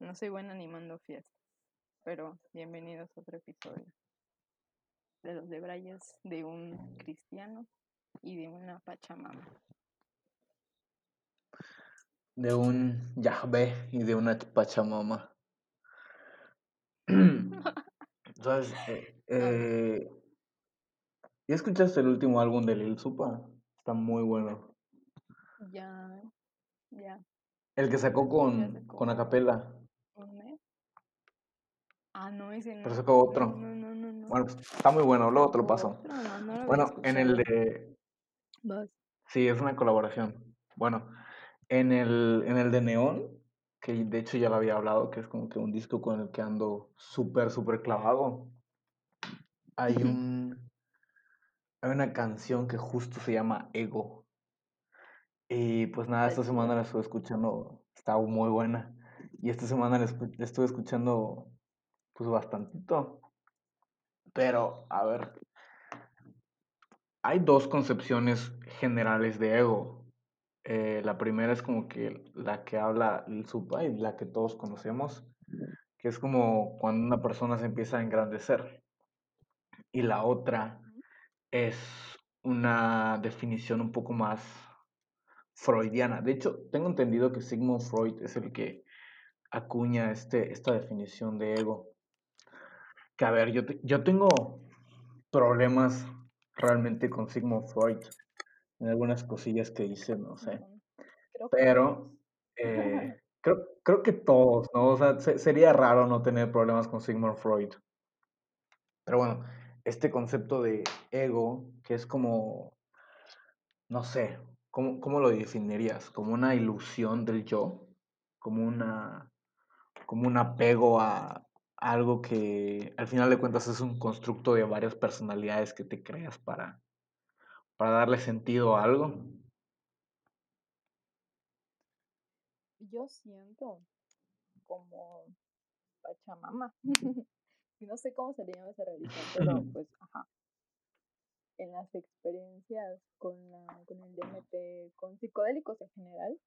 No soy buena animando fiestas, pero bienvenidos a otro episodio de los debrayes de un cristiano y de una pachamama. De un Yahvé y de una pachamama. ¿Sabes? Eh, eh, ¿Ya escuchaste el último álbum de Lil Supa? Está muy bueno. Ya, ya. El que sacó con, sacó. con Acapela. Ah, no, ese no. Pero sacó otro. No, no, no, no. no. Bueno, pues, está muy bueno, luego te lo paso. No, no lo Bueno, en el de... Vas. Sí, es una colaboración. Bueno, en el, en el de Neón, que de hecho ya lo había hablado, que es como que un disco con el que ando súper, súper clavado. Hay un... Hay una canción que justo se llama Ego. Y pues nada, esta semana la estuve escuchando, está muy buena. Y esta semana la estuve escuchando pues bastantito. Pero, a ver, hay dos concepciones generales de ego. Eh, la primera es como que la que habla el Supa y la que todos conocemos, que es como cuando una persona se empieza a engrandecer. Y la otra es una definición un poco más freudiana. De hecho, tengo entendido que Sigmund Freud es el que acuña este, esta definición de ego. Que a ver, yo, te- yo tengo problemas realmente con Sigmund Freud en algunas cosillas que dice, no sé. Creo Pero eh, creo, creo que todos, ¿no? O sea, se- sería raro no tener problemas con Sigmund Freud. Pero bueno, este concepto de ego, que es como, no sé, ¿cómo, cómo lo definirías? ¿Como una ilusión del yo? ¿Como una, como un apego a algo que al final de cuentas es un constructo de varias personalidades que te creas para, para darle sentido a algo? Yo siento como Pachamama. No sé cómo se le llama esa religión, pero pues, ajá. En las experiencias con, la, con el DMT, con psicodélicos en general,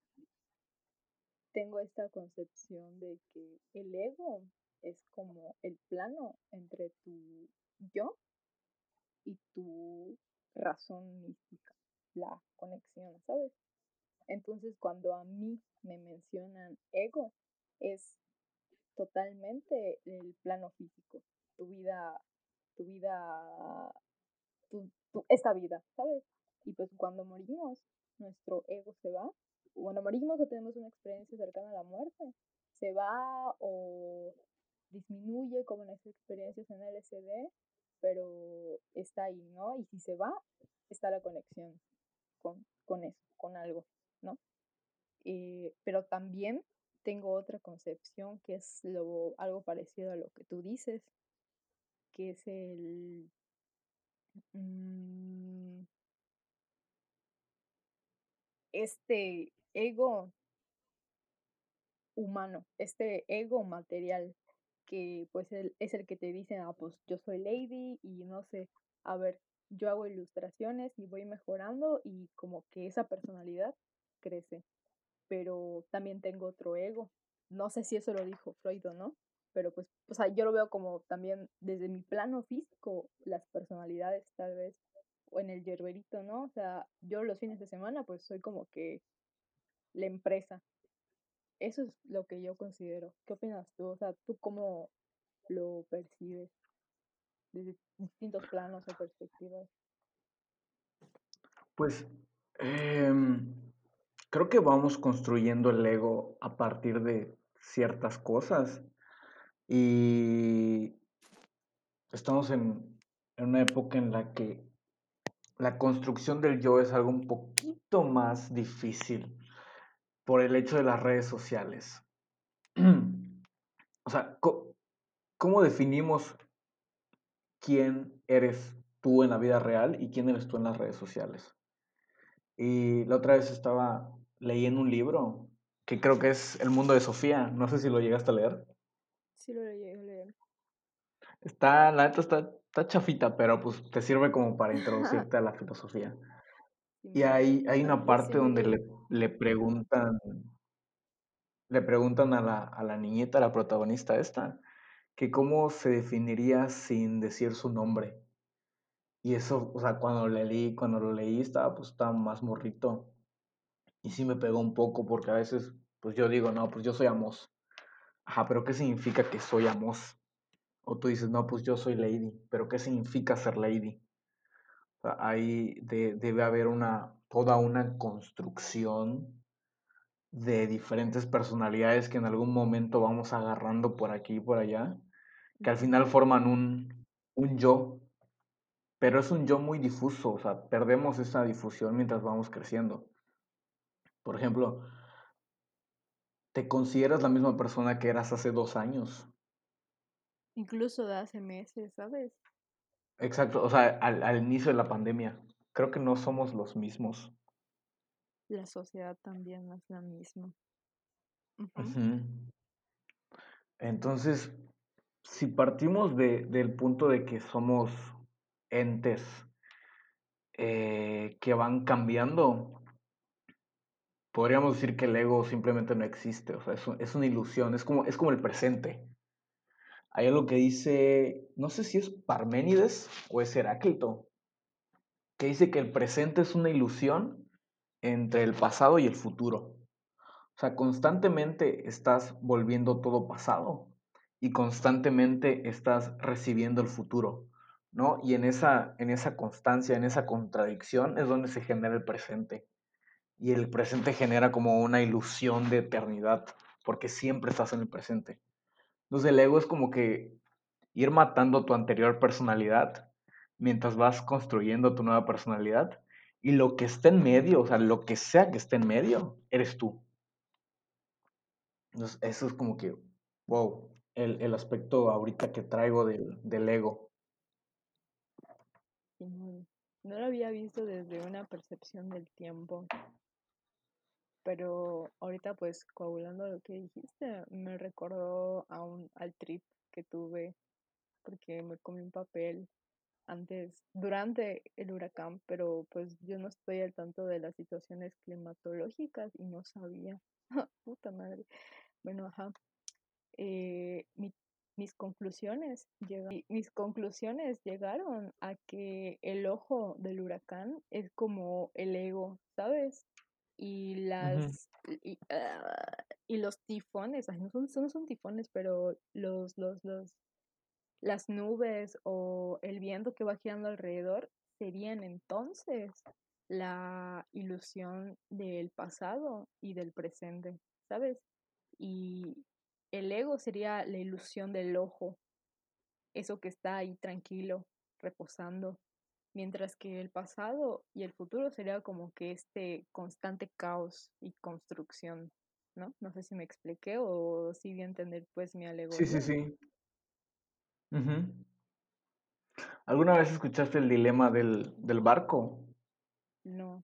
tengo esta concepción de que el ego es como el plano entre tu yo y tu razón mística, la conexión, ¿sabes? Entonces, cuando a mí me mencionan ego, es totalmente el plano físico, tu vida, tu vida, tu, esta vida, ¿sabes? Y pues cuando morimos, nuestro ego se va. Cuando morimos o tenemos una experiencia cercana a la muerte, se va o disminuye como las experiencias en LSD, pero está ahí, ¿no? Y si se va, está la conexión con, con eso, con algo, ¿no? Eh, pero también tengo otra concepción que es lo, algo parecido a lo que tú dices, que es el... mm, este ego humano, este ego material, que pues el- es el que te dice, ah, pues yo soy lady y no sé, a ver, yo hago ilustraciones y voy mejorando y como que esa personalidad crece. Pero también tengo otro ego. No sé si eso lo dijo Freud o no, pero pues, o sea, yo lo veo como también desde mi plano físico, las personalidades tal vez, o en el yerberito, ¿no? O sea, yo los fines de semana pues soy como que la empresa. Eso es lo que yo considero. ¿Qué opinas tú? O sea, ¿tú cómo lo percibes desde distintos planos o perspectivas? Pues em, creo que vamos construyendo el ego a partir de ciertas cosas y estamos en, en una época en la que la construcción del yo es algo un poquito más difícil por el hecho de las redes sociales. O sea, ¿cómo definimos quién eres tú en la vida real y quién eres tú en las redes sociales? Y la otra vez estaba leyendo un libro que creo que es El mundo de Sofía. No sé si lo llegaste a leer. Sí lo llegué a leer. Está, la neta está, está chafita, pero pues te sirve como para introducirte a la filosofía. Y hay, hay una parte donde le, le preguntan, le preguntan a la, a la niñita, a la protagonista esta, que cómo se definiría sin decir su nombre. Y eso, o sea, cuando lo leí, cuando lo leí estaba, pues estaba más morrito. Y sí me pegó un poco porque a veces, pues yo digo, no, pues yo soy Amos. Ajá, pero ¿qué significa que soy Amos? O tú dices, no, pues yo soy Lady, pero ¿qué significa ser Lady? Ahí debe haber una, toda una construcción de diferentes personalidades que en algún momento vamos agarrando por aquí y por allá, que al final forman un, un yo, pero es un yo muy difuso, o sea, perdemos esa difusión mientras vamos creciendo. Por ejemplo, ¿te consideras la misma persona que eras hace dos años? Incluso de hace meses, ¿sabes? Exacto, o sea, al, al inicio de la pandemia, creo que no somos los mismos. La sociedad también no es la misma. Entonces, si partimos de, del punto de que somos entes eh, que van cambiando, podríamos decir que el ego simplemente no existe, o sea, es, es, una ilusión, es como, es como el presente. Hay algo que dice, no sé si es Parménides o es Heráclito, que dice que el presente es una ilusión entre el pasado y el futuro. O sea, constantemente estás volviendo todo pasado y constantemente estás recibiendo el futuro, ¿no? Y en esa, en esa constancia, en esa contradicción es donde se genera el presente. Y el presente genera como una ilusión de eternidad, porque siempre estás en el presente. Entonces el ego es como que ir matando tu anterior personalidad mientras vas construyendo tu nueva personalidad. Y lo que esté en medio, o sea, lo que sea que esté en medio, eres tú. Entonces, eso es como que, wow, el, el aspecto ahorita que traigo del, del ego. No, no lo había visto desde una percepción del tiempo. Pero ahorita pues coagulando lo que dijiste, me recordó a un, al trip que tuve porque me comí un papel antes, durante el huracán, pero pues yo no estoy al tanto de las situaciones climatológicas y no sabía. Puta madre. Bueno, ajá. Eh, mis conclusiones mis conclusiones llegaron a que el ojo del huracán es como el ego, ¿sabes? Y las y, ah, y, los tifones, ay, no son, no son tifones, pero los, los, los las nubes o el viento que va girando alrededor serían entonces la ilusión del pasado y del presente, ¿sabes? Y el ego sería la ilusión del ojo, eso que está ahí tranquilo, reposando, mientras que el pasado y el futuro sería como que este constante caos y construcción, ¿no? No sé si me expliqué o si a entender pues mi alegoría. Sí, sí, sí. ¿Alguna vez escuchaste el dilema del, del barco? No.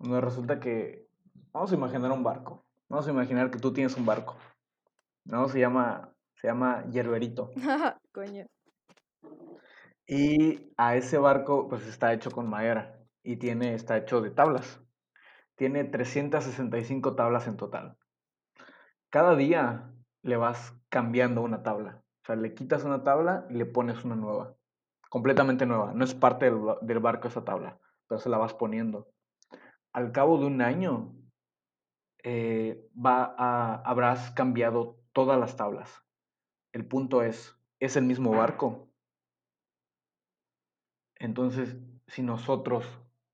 No, resulta que vamos a imaginar un barco. Vamos a imaginar que tú tienes un barco. ¿No? Se llama, se llama Yerberito. Coño. Y a ese barco, pues está hecho con madera. Y tiene, está hecho de tablas. Tiene 365 tablas en total. Cada día le vas cambiando una tabla. O sea, le quitas una tabla y le pones una nueva. Completamente nueva. No es parte del, barco esa tabla, pero se la vas poniendo. Al cabo de un año, eh, va a, habrás cambiado todas las tablas. El punto es, es el mismo barco. Entonces, si nosotros,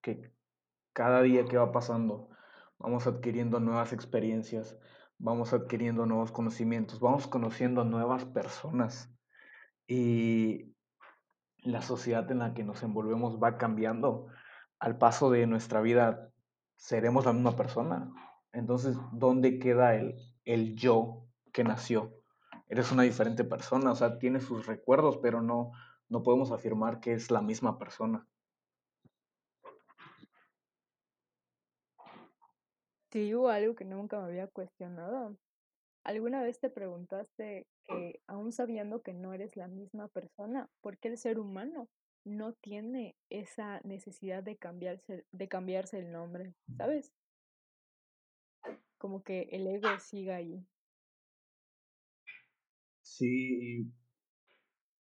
que cada día que va pasando, vamos adquiriendo nuevas experiencias, vamos adquiriendo nuevos conocimientos, vamos conociendo nuevas personas y la sociedad en la que nos envolvemos va cambiando. Al paso de nuestra vida seremos la misma persona. Entonces, ¿dónde queda el, el yo que nació? Eres una diferente persona, o sea, tiene sus recuerdos, pero no, no podemos afirmar que es la misma persona. Te digo algo que nunca me había cuestionado. ¿Alguna vez te preguntaste que, aún sabiendo que no eres la misma persona, por qué el ser humano no tiene esa necesidad de cambiarse, de cambiarse el nombre? ¿Sabes? como que el ego siga ahí. Sí,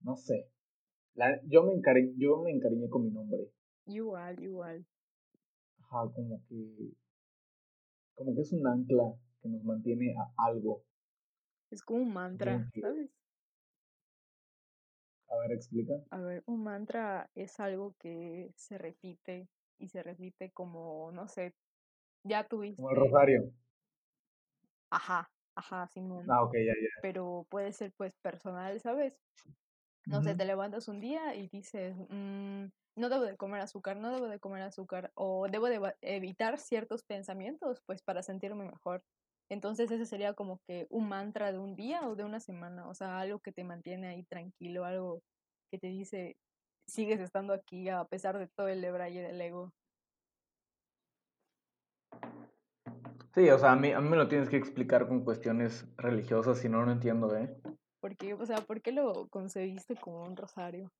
no sé. La- yo, me encari- yo me encariñé con mi nombre. Igual, igual. Ajá, como que, como que es un ancla que nos mantiene a algo. Es como un mantra, que, ¿sabes? a ver, explica. A ver, un mantra es algo que se repite y se repite como, no sé, ya Como el tuviste, rosario. ajá, ajá, Simón, Ah, ok, ya, ya. pero puede ser pues personal, ¿sabes? No sé, te levantas un día y dices, "Mm, no debo de comer azúcar, no debo de comer azúcar, o debo de evitar ciertos pensamientos, pues para sentirme mejor. Entonces ese sería como que un mantra de un día o de una semana, o sea, algo que te mantiene ahí tranquilo, algo que te dice, sigues estando aquí a pesar de todo el y del ego. Sí, o sea, a mí, a mí me lo tienes que explicar con cuestiones religiosas, si no, no entiendo, ¿eh? Porque, o sea, ¿por qué lo concebiste como un rosario?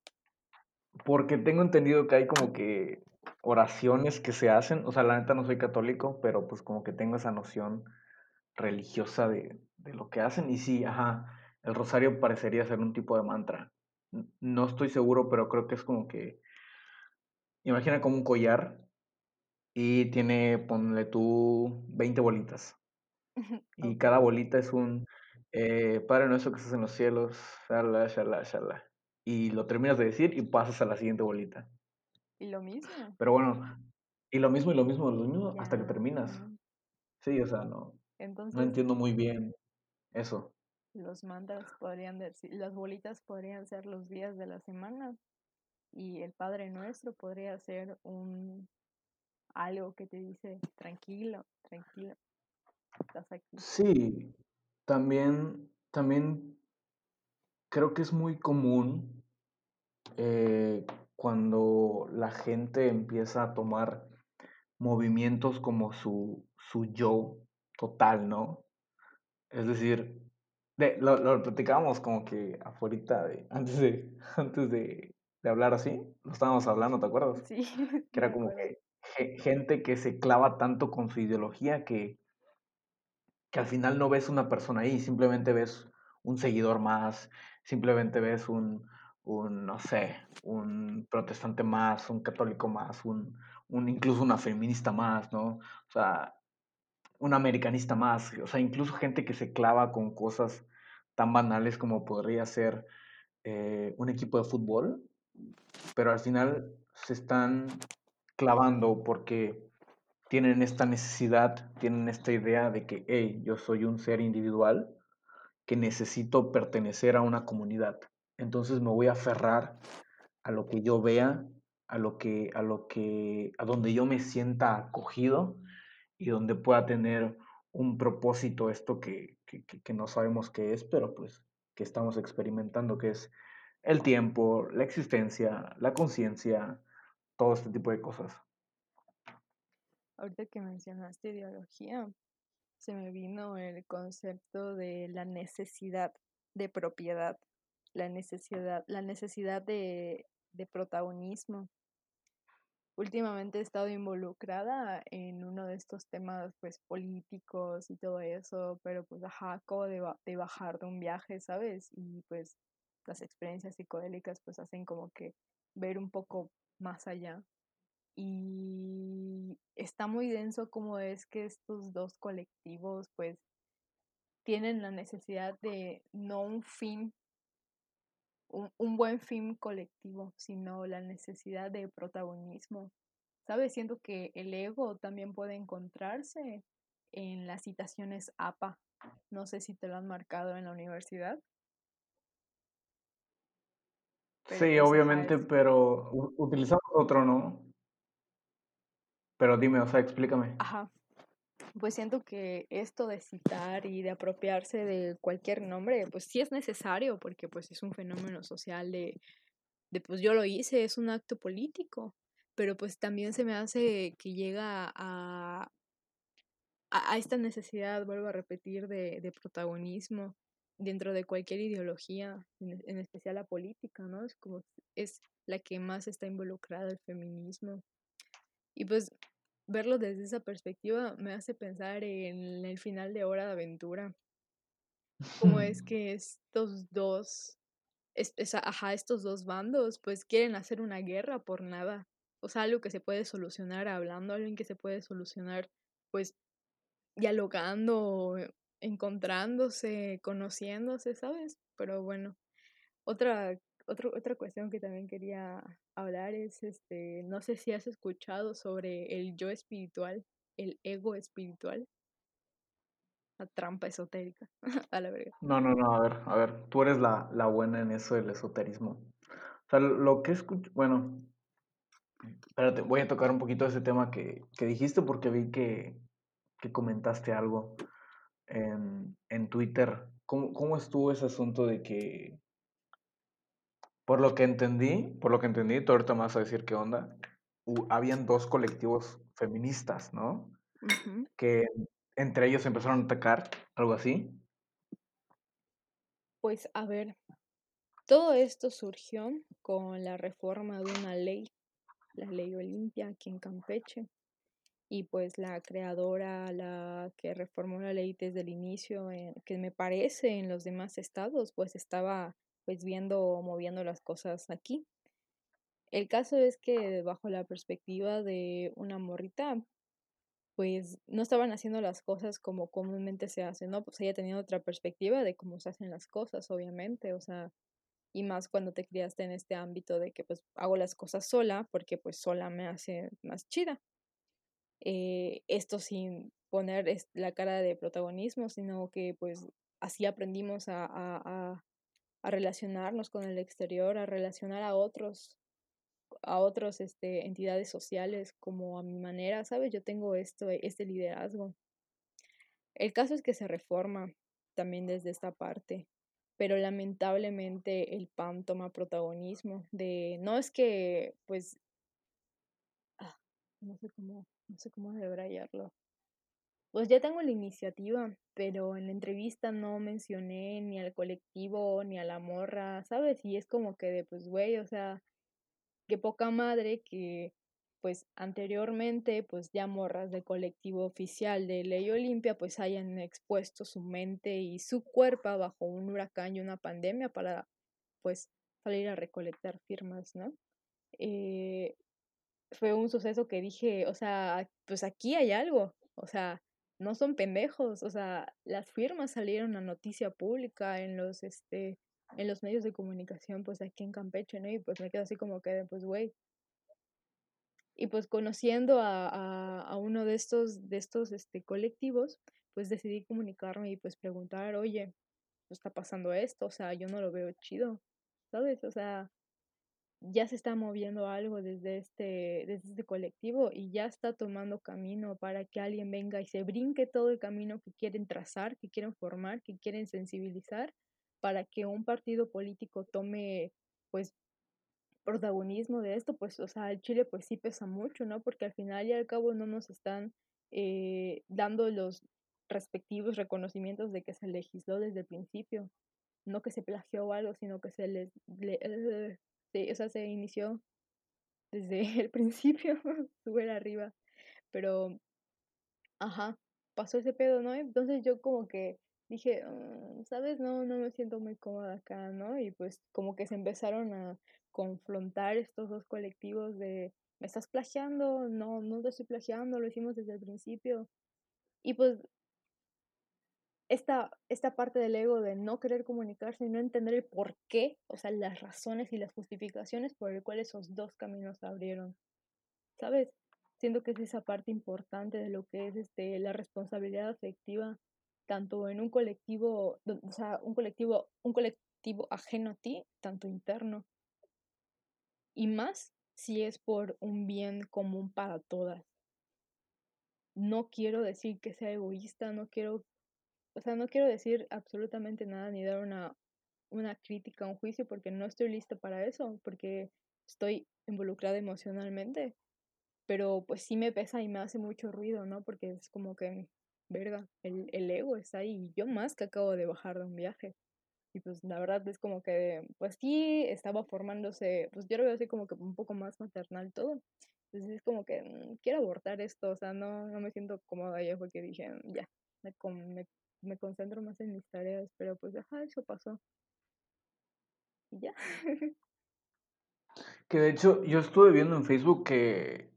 Porque tengo entendido que hay como que oraciones que se hacen, o sea, la neta no soy católico, pero pues como que tengo esa noción religiosa de, de lo que hacen. Y sí, ajá, el rosario parecería ser un tipo de mantra. No estoy seguro, pero creo que es como que, imagina como un collar y tiene, ponle tú, 20 bolitas. Y cada bolita es un eh, Padre nuestro que estás en los cielos, shala, shala, shala. Y lo terminas de decir y pasas a la siguiente bolita. y lo mismo. Pero bueno, y lo mismo y lo mismo, lo mismo hasta que terminas. Sí, o sea, no, no entonces entiendo muy bien eso. los mantras podrían decir, las bolitas podrían ser los días de la semana y el Padre Nuestro podría ser un algo que te dice tranquilo, tranquilo, estás aquí. Sí, también, también creo que es muy común eh, cuando la gente empieza a tomar movimientos como su, su yo total, ¿no? Es decir, de, lo, lo platicábamos como que afuera de, antes de, antes de, de hablar así, lo estábamos hablando, ¿te acuerdas? Sí, Que era como que ge- gente que se clava tanto con su ideología que, que al final no ves una persona ahí, simplemente ves un seguidor más, simplemente ves un, un no sé, un protestante más, un católico más, un, un incluso una feminista más, ¿no? O sea, un americanista más, o sea, incluso gente que se clava con cosas tan banales como podría ser eh, un equipo de fútbol, pero al final se están clavando porque tienen esta necesidad, tienen esta idea de que, hey, yo soy un ser individual que necesito pertenecer a una comunidad. Entonces me voy a aferrar a lo que yo vea, a lo que, a lo que, a donde yo me sienta acogido y donde pueda tener un propósito esto que, que, que no sabemos qué es, pero pues que estamos experimentando, que es el tiempo, la existencia, la conciencia, todo este tipo de cosas. Ahorita que mencionaste ideología, se me vino el concepto de la necesidad de propiedad, la necesidad, la necesidad de, de protagonismo. Últimamente he estado involucrada en uno de estos temas pues políticos y todo eso, pero pues ajá, acabo de, de bajar de un viaje, ¿sabes? Y pues las experiencias psicodélicas pues hacen como que ver un poco más allá. Y está muy denso como es que estos dos colectivos pues tienen la necesidad de no un fin, un, un buen fin colectivo, sino la necesidad de protagonismo. ¿Sabes? Siento que el ego también puede encontrarse en las citaciones APA. No sé si te lo han marcado en la universidad, pero Sí, obviamente, pero utilizamos otro, ¿no? Pero dime, o sea, explícame. ajá, pues siento que esto de citar y de apropiarse de cualquier nombre, pues sí es necesario porque pues es un fenómeno social de, pues yo lo hice, es un acto político, pero pues también se me hace que llega a, a, a esta necesidad, vuelvo a repetir, de, de protagonismo dentro de cualquier ideología, en, en especial la política, ¿no? Es como es la que más está involucrada el feminismo. Y pues verlo desde esa perspectiva me hace pensar en el final de Hora de Aventura. Cómo es que estos dos, es, ajá, estos dos bandos, pues quieren hacer una guerra por nada. O sea, algo que se puede solucionar hablando, algo que se puede solucionar, pues, dialogando, encontrándose, conociéndose, ¿sabes? Pero bueno, otra, otra, otra cuestión que también quería hablar es, este, no sé si has escuchado sobre el yo espiritual, el ego espiritual. La trampa esotérica, a la verga. No, no, no, a ver, a ver, tú eres la, la buena en eso del esoterismo. O sea, lo que escucho, bueno, espérate, voy a tocar un poquito ese tema que, que dijiste porque vi que, que comentaste algo en, en Twitter. ¿Cómo, ¿Cómo estuvo ese asunto de que por lo que entendí, por lo que entendí, tú ahorita me vas a decir qué onda, habían dos colectivos feministas, ¿no? Que entre ellos empezaron a atacar, algo así. Pues a ver, todo esto surgió con la reforma de una ley, la ley Olimpia aquí en Campeche. Y pues la creadora, la que reformó la ley desde el inicio, eh, que me parece en los demás estados, pues estaba pues viendo, moviendo las cosas aquí. El caso es que bajo la perspectiva de una morrita, pues no estaban haciendo las cosas como comúnmente se hacen, ¿no? Pues ella tenía otra perspectiva de cómo se hacen las cosas, obviamente, o sea, y más cuando te criaste en este ámbito de que pues hago las cosas sola, porque pues sola me hace más chida. Eh, esto sin poner la cara de protagonismo, sino que pues así aprendimos a relacionarnos con el exterior, a relacionar a otros, a otras este, entidades sociales como a mi manera, ¿sabes? Yo tengo esto, este liderazgo. El caso es que se reforma también desde esta parte, pero lamentablemente el PAN toma protagonismo de, no es que, pues, ah, no sé cómo, no sé cómo debrayarlo pues ya tengo la iniciativa, pero en la entrevista no mencioné ni al colectivo ni a la morra, ¿sabes? Y es como que de, pues, güey, o sea, qué poca madre que, pues, anteriormente, pues, ya morras del colectivo oficial de Ley Olimpia, pues, hayan expuesto su mente y su cuerpo bajo un huracán y una pandemia para, pues, salir a recolectar firmas, ¿no? Eh, fue un suceso que dije, o sea, pues aquí hay algo, o sea, no son pendejos, o sea, las firmas salieron a noticia pública en los, este, en los medios de comunicación, pues aquí en Campeche, ¿no? Y pues me quedo así como que, pues, güey. Y pues conociendo a, a, a, uno de estos, de estos este, colectivos, pues decidí comunicarme y pues preguntar, oye, está pasando esto? O sea, yo no lo veo chido, ¿sabes? O sea, ya se está moviendo algo desde este, desde este colectivo y ya está tomando camino para que alguien venga y se brinque todo el camino que quieren trazar, que quieren formar, que quieren sensibilizar, para que un partido político tome pues protagonismo de esto, pues, o sea, el Chile pues sí pesa mucho, ¿no? Porque al final y al cabo no nos están eh, dando los respectivos reconocimientos de que se legisló desde el principio, no que se plagió algo, sino que se les, le, Sí, o sea, se inició desde el principio, súper arriba. Pero, ajá, pasó ese pedo, ¿no? Entonces yo como que dije, mm, ¿sabes? No, no me siento muy cómoda acá, ¿no? Y pues como que se empezaron a confrontar estos dos colectivos de, ¿me estás plagiando? No, no te estoy plagiando, lo hicimos desde el principio. Y pues esta, esta parte del ego de no querer comunicarse y no entender el por qué, o sea, las razones y las justificaciones por el cual esos dos caminos se abrieron. ¿Sabes? Siento que es esa parte importante de lo que es este, la responsabilidad afectiva, tanto en un colectivo, o sea, un colectivo, un colectivo ajeno a ti, tanto interno. Y más si es por un bien común para todas. No quiero decir que sea egoísta, no quiero o sea, no quiero decir absolutamente nada ni dar una, una crítica, un juicio, porque no estoy lista para eso, porque estoy involucrada emocionalmente. Pero pues sí me pesa y me hace mucho ruido, ¿no? Porque es como que, verga, el, el ego está ahí. Y yo más que acabo de bajar de un viaje. Y pues la verdad es como que, pues sí, estaba formándose, pues yo lo veo así como que un poco más maternal todo. Entonces es como que mm, quiero abortar esto, o sea, no, no me siento cómoda. Ya fue dije, "Mm, ya, me, me concentro más en mis tareas, pero pues ajá, eso pasó. Y ya. Que de hecho yo estuve viendo en Facebook que,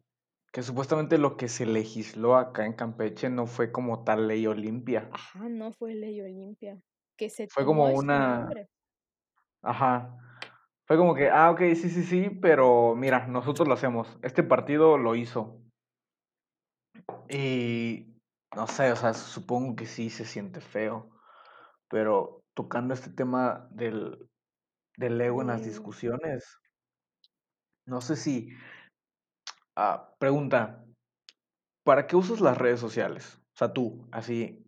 que supuestamente lo que se legisló acá en Campeche no fue como tal ley Olimpia. Ajá, no fue Ley Olimpia, que se Fue como este una, nombre. ajá, fue como que, ah, ok, sí, sí, sí, pero mira, nosotros lo hacemos. Este partido lo hizo. Y no sé, o sea, supongo que sí se siente feo, pero tocando este tema del, del ego en las De, discusiones, no sé si, ah, pregunta, ¿para qué usas las redes sociales? O sea, tú, así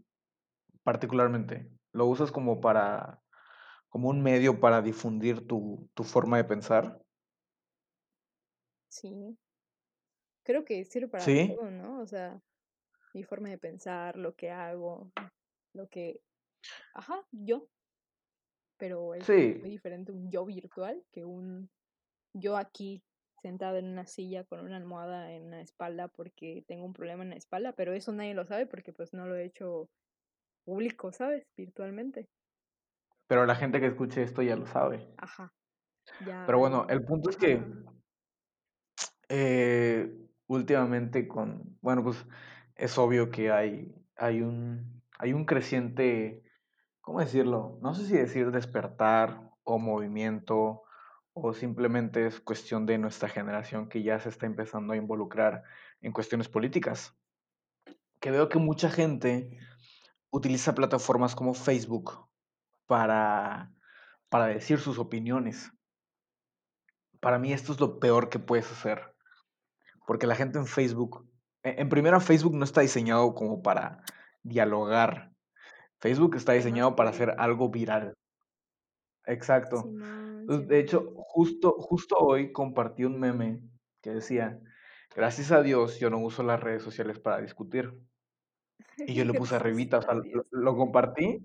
particularmente, ¿lo usas como para, como un medio para difundir tu, tu forma de pensar? sí, creo que sirve para Sí, todo, ¿no? O sea, mi forma de pensar, lo que hago, lo que, ajá, yo, pero es muy diferente un yo virtual que un yo aquí sentada en una silla con una almohada en la espalda porque tengo un problema en la espalda, pero eso nadie lo sabe porque pues no lo he hecho público, ¿sabes? Virtualmente. pero la gente que escuche esto ya lo sabe. Ajá, ya Pero bueno, el punto es que Eh, últimamente con, bueno, pues es obvio que hay, hay un, hay un creciente, ¿cómo decirlo? No sé si decir despertar o movimiento o simplemente es cuestión de nuestra generación que ya se está empezando a involucrar en cuestiones políticas. Que veo que mucha gente utiliza plataformas como Facebook para, para decir sus opiniones. Para mí esto es lo peor que puedes hacer. Porque la gente en Facebook, en primera Facebook no está diseñado como para dialogar. Facebook está temas diseñado para hacer algo viral. Exacto. Entonces, de hecho, justo, justo hoy compartí un meme que decía, gracias a Dios yo no uso las redes sociales para discutir. Y yo le puse arribita, o sea, lo, lo compartí,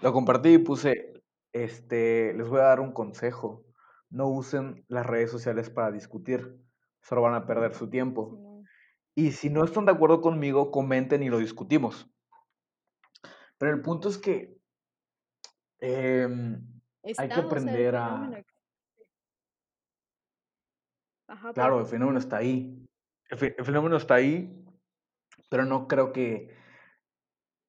lo compartí y puse, este, les voy a dar un consejo. No usen las redes sociales para discutir, solo van a perder su tiempo. Y si no están de acuerdo conmigo, comenten y lo discutimos. Pero el punto es que em, hay que aprender a... Ajá, Claro, el fenómeno está ahí. El, fe- el fenómeno está ahí, pero no creo que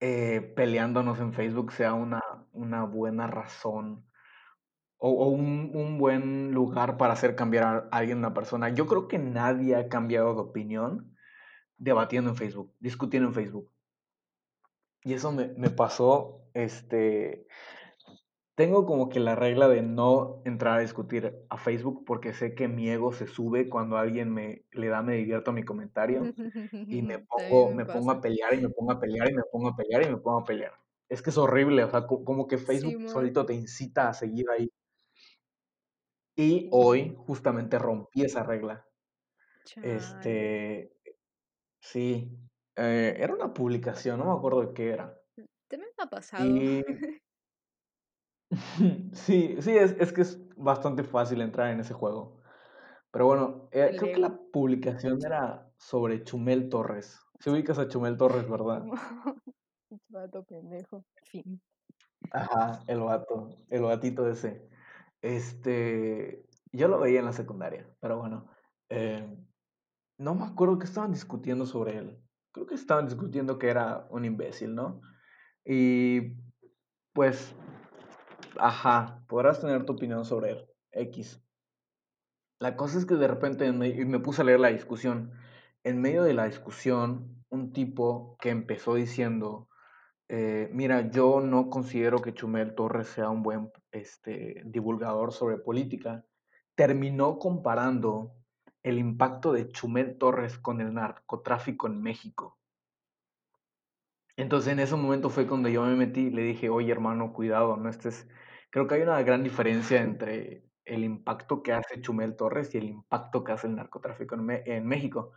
eh, peleándonos en Facebook sea una, una buena razón o, o un, un buen lugar para hacer cambiar a alguien, una persona. Yo creo que nadie ha cambiado de opinión debatiendo en Facebook, discutiendo en Facebook. Y eso me, me pasó, este, Tengo como que la regla de no entrar a discutir a Facebook porque sé que mi ego se sube cuando alguien me le da me divierto a mi comentario y me pongo, me me pongo a pelear y me pongo a pelear y me pongo a pelear y me pongo a pelear. Es que es horrible, o sea, co- como que Facebook Simón. solito te incita a seguir ahí. Y hoy justamente rompí esa regla. chale. Este, sí, eh, era una publicación, no me acuerdo de qué era. También me ha pasado. Y sí, sí, es, es que es bastante fácil entrar en ese juego. Pero bueno, eh, creo que la publicación era sobre Chumel Torres. Si ubicas a Chumel Torres, ¿verdad? Vato pendejo. Fin. Ajá, el vato, el gatito ese. Este, yo lo veía en la secundaria, pero bueno, eh, no me acuerdo que estaban discutiendo sobre él. Creo que estaban discutiendo que era un imbécil, ¿no? Y pues, ajá, podrás tener tu opinión sobre él, X. La cosa es que de repente me, me puse a leer la discusión. En medio de la discusión, un tipo que empezó diciendo, eh, mira, yo no considero que Chumel Torres sea un buen este, divulgador sobre política, terminó comparando el impacto de Chumel Torres con el narcotráfico en México. Entonces en ese momento fue cuando yo me metí y le dije, oye hermano, cuidado, no estés... Creo que hay una gran diferencia entre el impacto que hace Chumel Torres y el impacto que hace el narcotráfico en, Me- en México.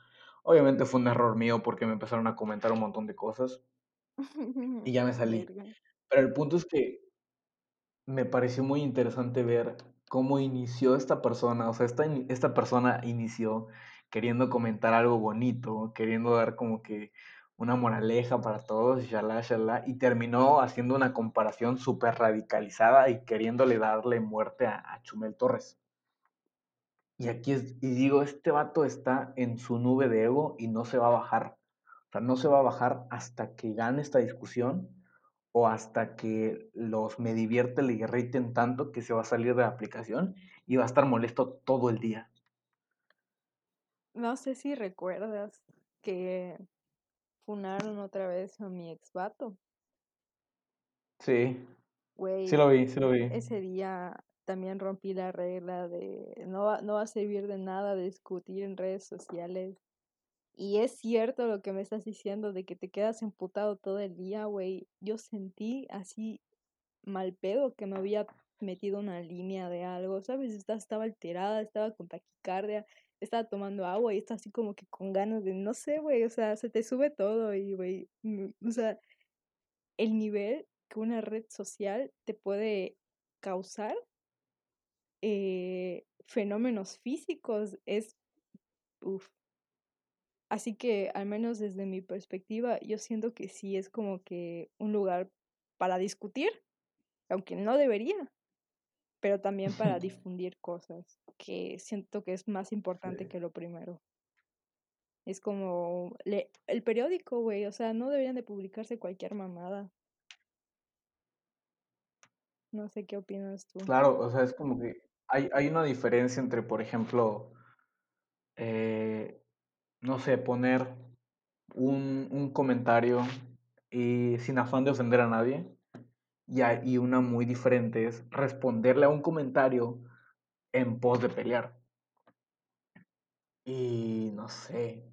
Obviamente fue un error mío porque me empezaron a comentar un montón de cosas y ya me salí. Pero el punto es que me pareció muy interesante ver cómo inició esta persona, o sea, esta, esta persona inició queriendo comentar algo bonito, queriendo dar como que una moraleja para todos, y terminó haciendo una comparación súper radicalizada y queriéndole darle muerte a, a Chumel Torres. Y aquí es, y digo, este vato está en su nube de ego y no se va a bajar. O sea, no se va a bajar hasta que gane esta discusión o hasta que los me divierte le irriten tanto que se va a salir de la aplicación y va a estar molesto todo el día. No sé si recuerdas que funaron otra vez a mi ex vato. Sí, Güey, sí lo vi, sí lo vi. ese día también rompí la regla de no va, no va a servir de nada discutir en redes sociales. Y es cierto lo que me estás diciendo de que te quedas emputado todo el día, güey. Yo sentí así mal pedo que me había metido una línea de algo, ¿sabes? Estaba, estaba alterada, estaba con taquicardia, estaba tomando agua y estaba así como que con ganas de, no sé, güey, o sea, se te sube todo y, güey, o sea, el nivel que una red social te puede causar eh, fenómenos físicos es, uff. Así que al menos desde mi perspectiva, yo siento que sí es como que un lugar para discutir, aunque no debería, pero también para difundir cosas, que siento que es más importante Sí. que lo primero. Es como le, el periódico, güey, o sea, no deberían de publicarse cualquier mamada. No sé qué opinas tú. Claro, o sea, es como que hay, hay una diferencia entre, por ejemplo, no sé, poner un, un comentario y sin afán de ofender a nadie, y, y una muy diferente es responderle a un comentario en pos de pelear. Y no sé,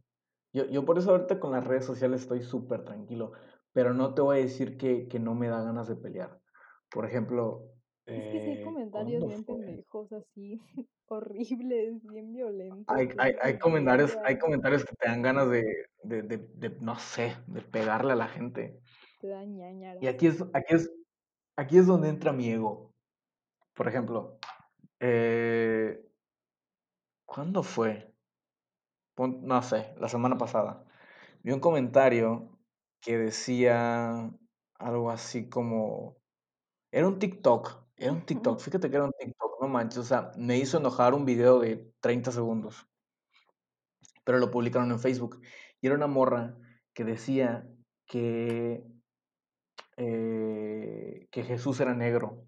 yo, yo por eso ahorita con las redes sociales estoy súper tranquilo, pero no te voy a decir que, que no me da ganas de pelear. Por ejemplo, Es que sí hay eh, comentarios ¿cuándo bien pendejos, así, horribles, bien violentos, Hay, hay, comentarios, hay comentarios que te dan ganas de, de, de, de, no sé, de pegarle a la gente. te dan Y ñáñaras. aquí es, aquí es, aquí es donde entra mi ego. Por ejemplo, eh, ¿cuándo fue? No sé, la semana pasada. Vi un comentario que decía algo así como, era un TikTok, era un TikTok, fíjate que era un TikTok, no manches, o sea, me hizo enojar un video de 30 segundos, pero lo publicaron en Facebook. Y era una morra que decía que, eh, que Jesús era negro,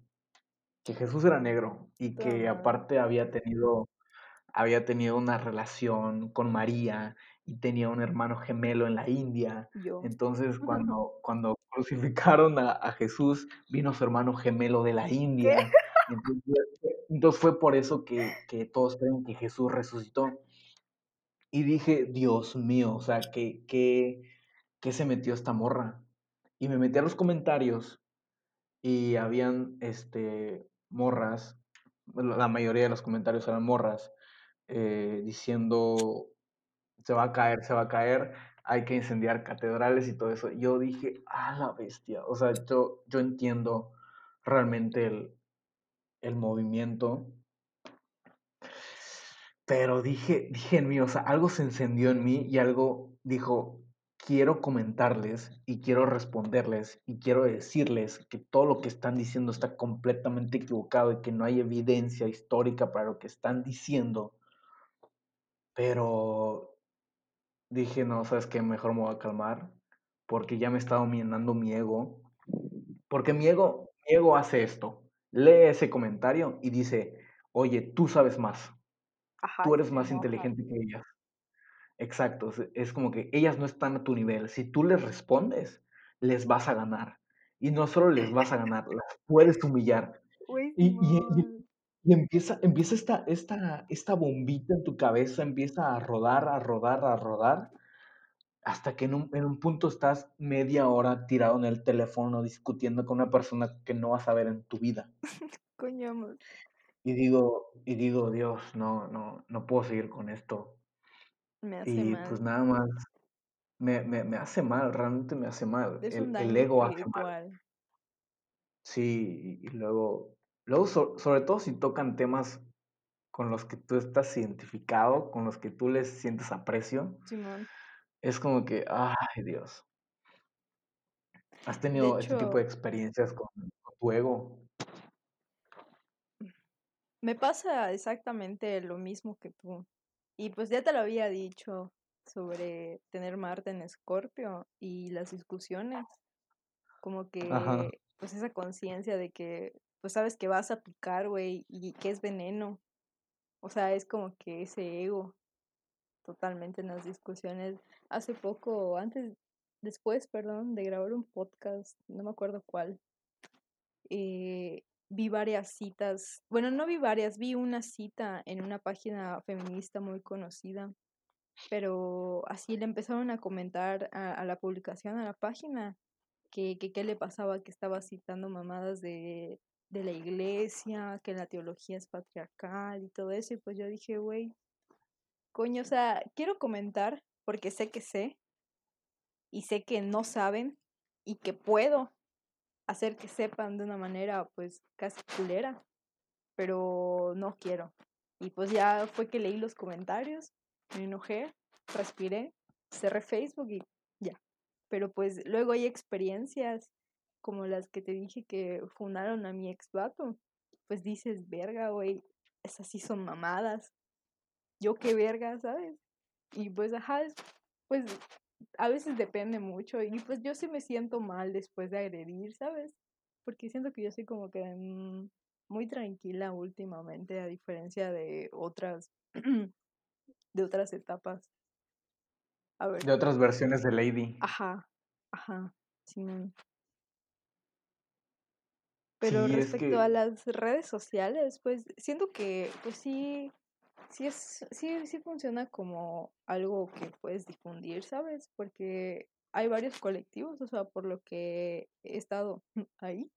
que Jesús era negro y que aparte había tenido había tenido una relación con María y tenía un hermano gemelo en la India. Yo. Entonces, cuando, cuando crucificaron a, a Jesús, vino su hermano gemelo de la. India. Entonces, entonces fue por eso que, que todos creen que Jesús resucitó. Y dije, Dios mío, o sea, ¿qué, qué, qué se metió esta morra? Y me metí a los comentarios y habían este, morras, la mayoría de los comentarios eran morras, eh, diciendo, se va a caer, se va a caer, hay que incendiar catedrales y todo eso. Yo dije, ah, la bestia, o sea, yo, yo entiendo realmente el, el movimiento, pero dije, dije en mí, o sea, algo se encendió en mí y algo dijo, quiero comentarles y quiero responderles y quiero decirles que todo lo que están diciendo está completamente equivocado y que no hay evidencia histórica para lo que están diciendo. Pero dije, no, sabes qué, mejor me voy a calmar porque ya me estaba minando mi ego. Porque mi ego, mi ego hace esto. Lee ese comentario y dice, oye, tú sabes más, Ajá, tú eres más inteligente que ellas. Exacto, es, es como que ellas no están a tu nivel. Si tú les respondes, les vas a ganar. Y no solo les vas a ganar, las puedes humillar. Y, y, y, Simón. Y empieza, empieza esta, esta, esta bombita en tu cabeza, empieza a rodar, a rodar, a rodar, hasta que en un, en un punto estás media hora tirado en el teléfono discutiendo con una persona que no vas a ver en tu vida. Coñamos. Y digo, y digo, Dios, no, no, no puedo seguir con esto. Me hace Y pues nada más, me, me, me hace mal, realmente me hace mal. Es un El, ego hace mal. Sí, y luego, luego so- sobre todo si tocan temas con los que tú estás identificado, con los que tú les sientes aprecio, Simón. es como que, ay Dios. ¿Has tenido este tipo de experiencias con, con tu ego? me pasa exactamente lo mismo que tú. Y pues ya te lo había dicho sobre tener Marte en Escorpio y las discusiones. Como Ajá. que, pues esa conciencia de que, pues sabes que vas a picar, güey, y que es veneno. O sea, es como que ese ego totalmente en las discusiones. Hace poco, antes, después, perdón, de grabar un podcast, no me acuerdo cuál, eh, vi varias citas, bueno, no vi varias, vi una cita en una página feminista muy conocida, pero así le empezaron a comentar a, a la publicación, a la página, que, qué le pasaba, que estaba citando mamadas de, de la iglesia, que la teología es patriarcal y todo eso, y pues yo dije, güey, coño, o sea, quiero comentar porque sé que sé, y sé que no saben, y que puedo hacer que sepan de una manera pues casi culera, pero no quiero. Y pues ya fue que leí los comentarios, me enojé, respiré, cerré Facebook y ya. Pero pues luego hay experiencias como las que te dije que fundaron a mi ex vato. Pues dices, verga, güey, esas sí son mamadas. Yo qué verga, ¿sabes? Y pues, ajá, pues a veces depende mucho y pues yo sí me siento mal después de agredir, ¿sabes? Porque siento que yo soy como que mm, muy tranquila últimamente a diferencia de otras de otras etapas. A ver, De otras versiones de Lady. ajá, ajá, Simón. Pero Sí, es respecto a las redes sociales, pues siento que pues sí sí es sí sí funciona como algo que puedes difundir, ¿sabes? Porque hay varios colectivos, o sea, por lo que he estado ahí,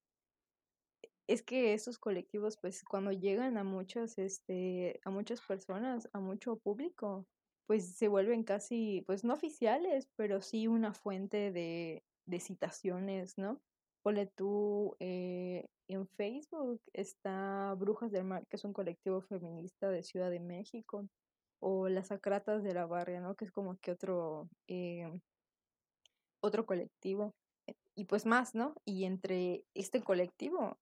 es que esos colectivos, pues, cuando llegan a muchas, este, a muchas personas, a mucho público, pues se vuelven casi, pues no oficiales, pero sí una fuente de, de citaciones, ¿no? Ponle tú, eh, en Facebook está Brujas del Mar, que es un colectivo feminista de Ciudad de México, o Las Sacratas de la Barria, ¿no? Que es como que otro, eh, otro colectivo. Y pues más, ¿no? Y entre este colectivo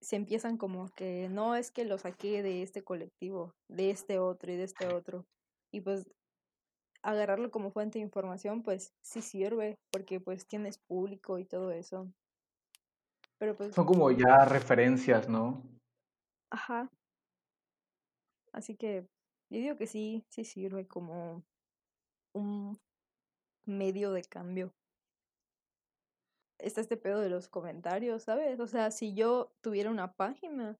se empiezan como que no es que lo saqué de este colectivo, de este otro y de este otro. Y pues agarrarlo como fuente de información, pues sí sirve, porque pues tienes público y todo eso. Pero pues, son como ya referencias, ¿no? ajá, así que yo digo que sí, sí sirve como un medio de cambio. Está este pedo de los comentarios, ¿sabes? O sea, si yo tuviera una página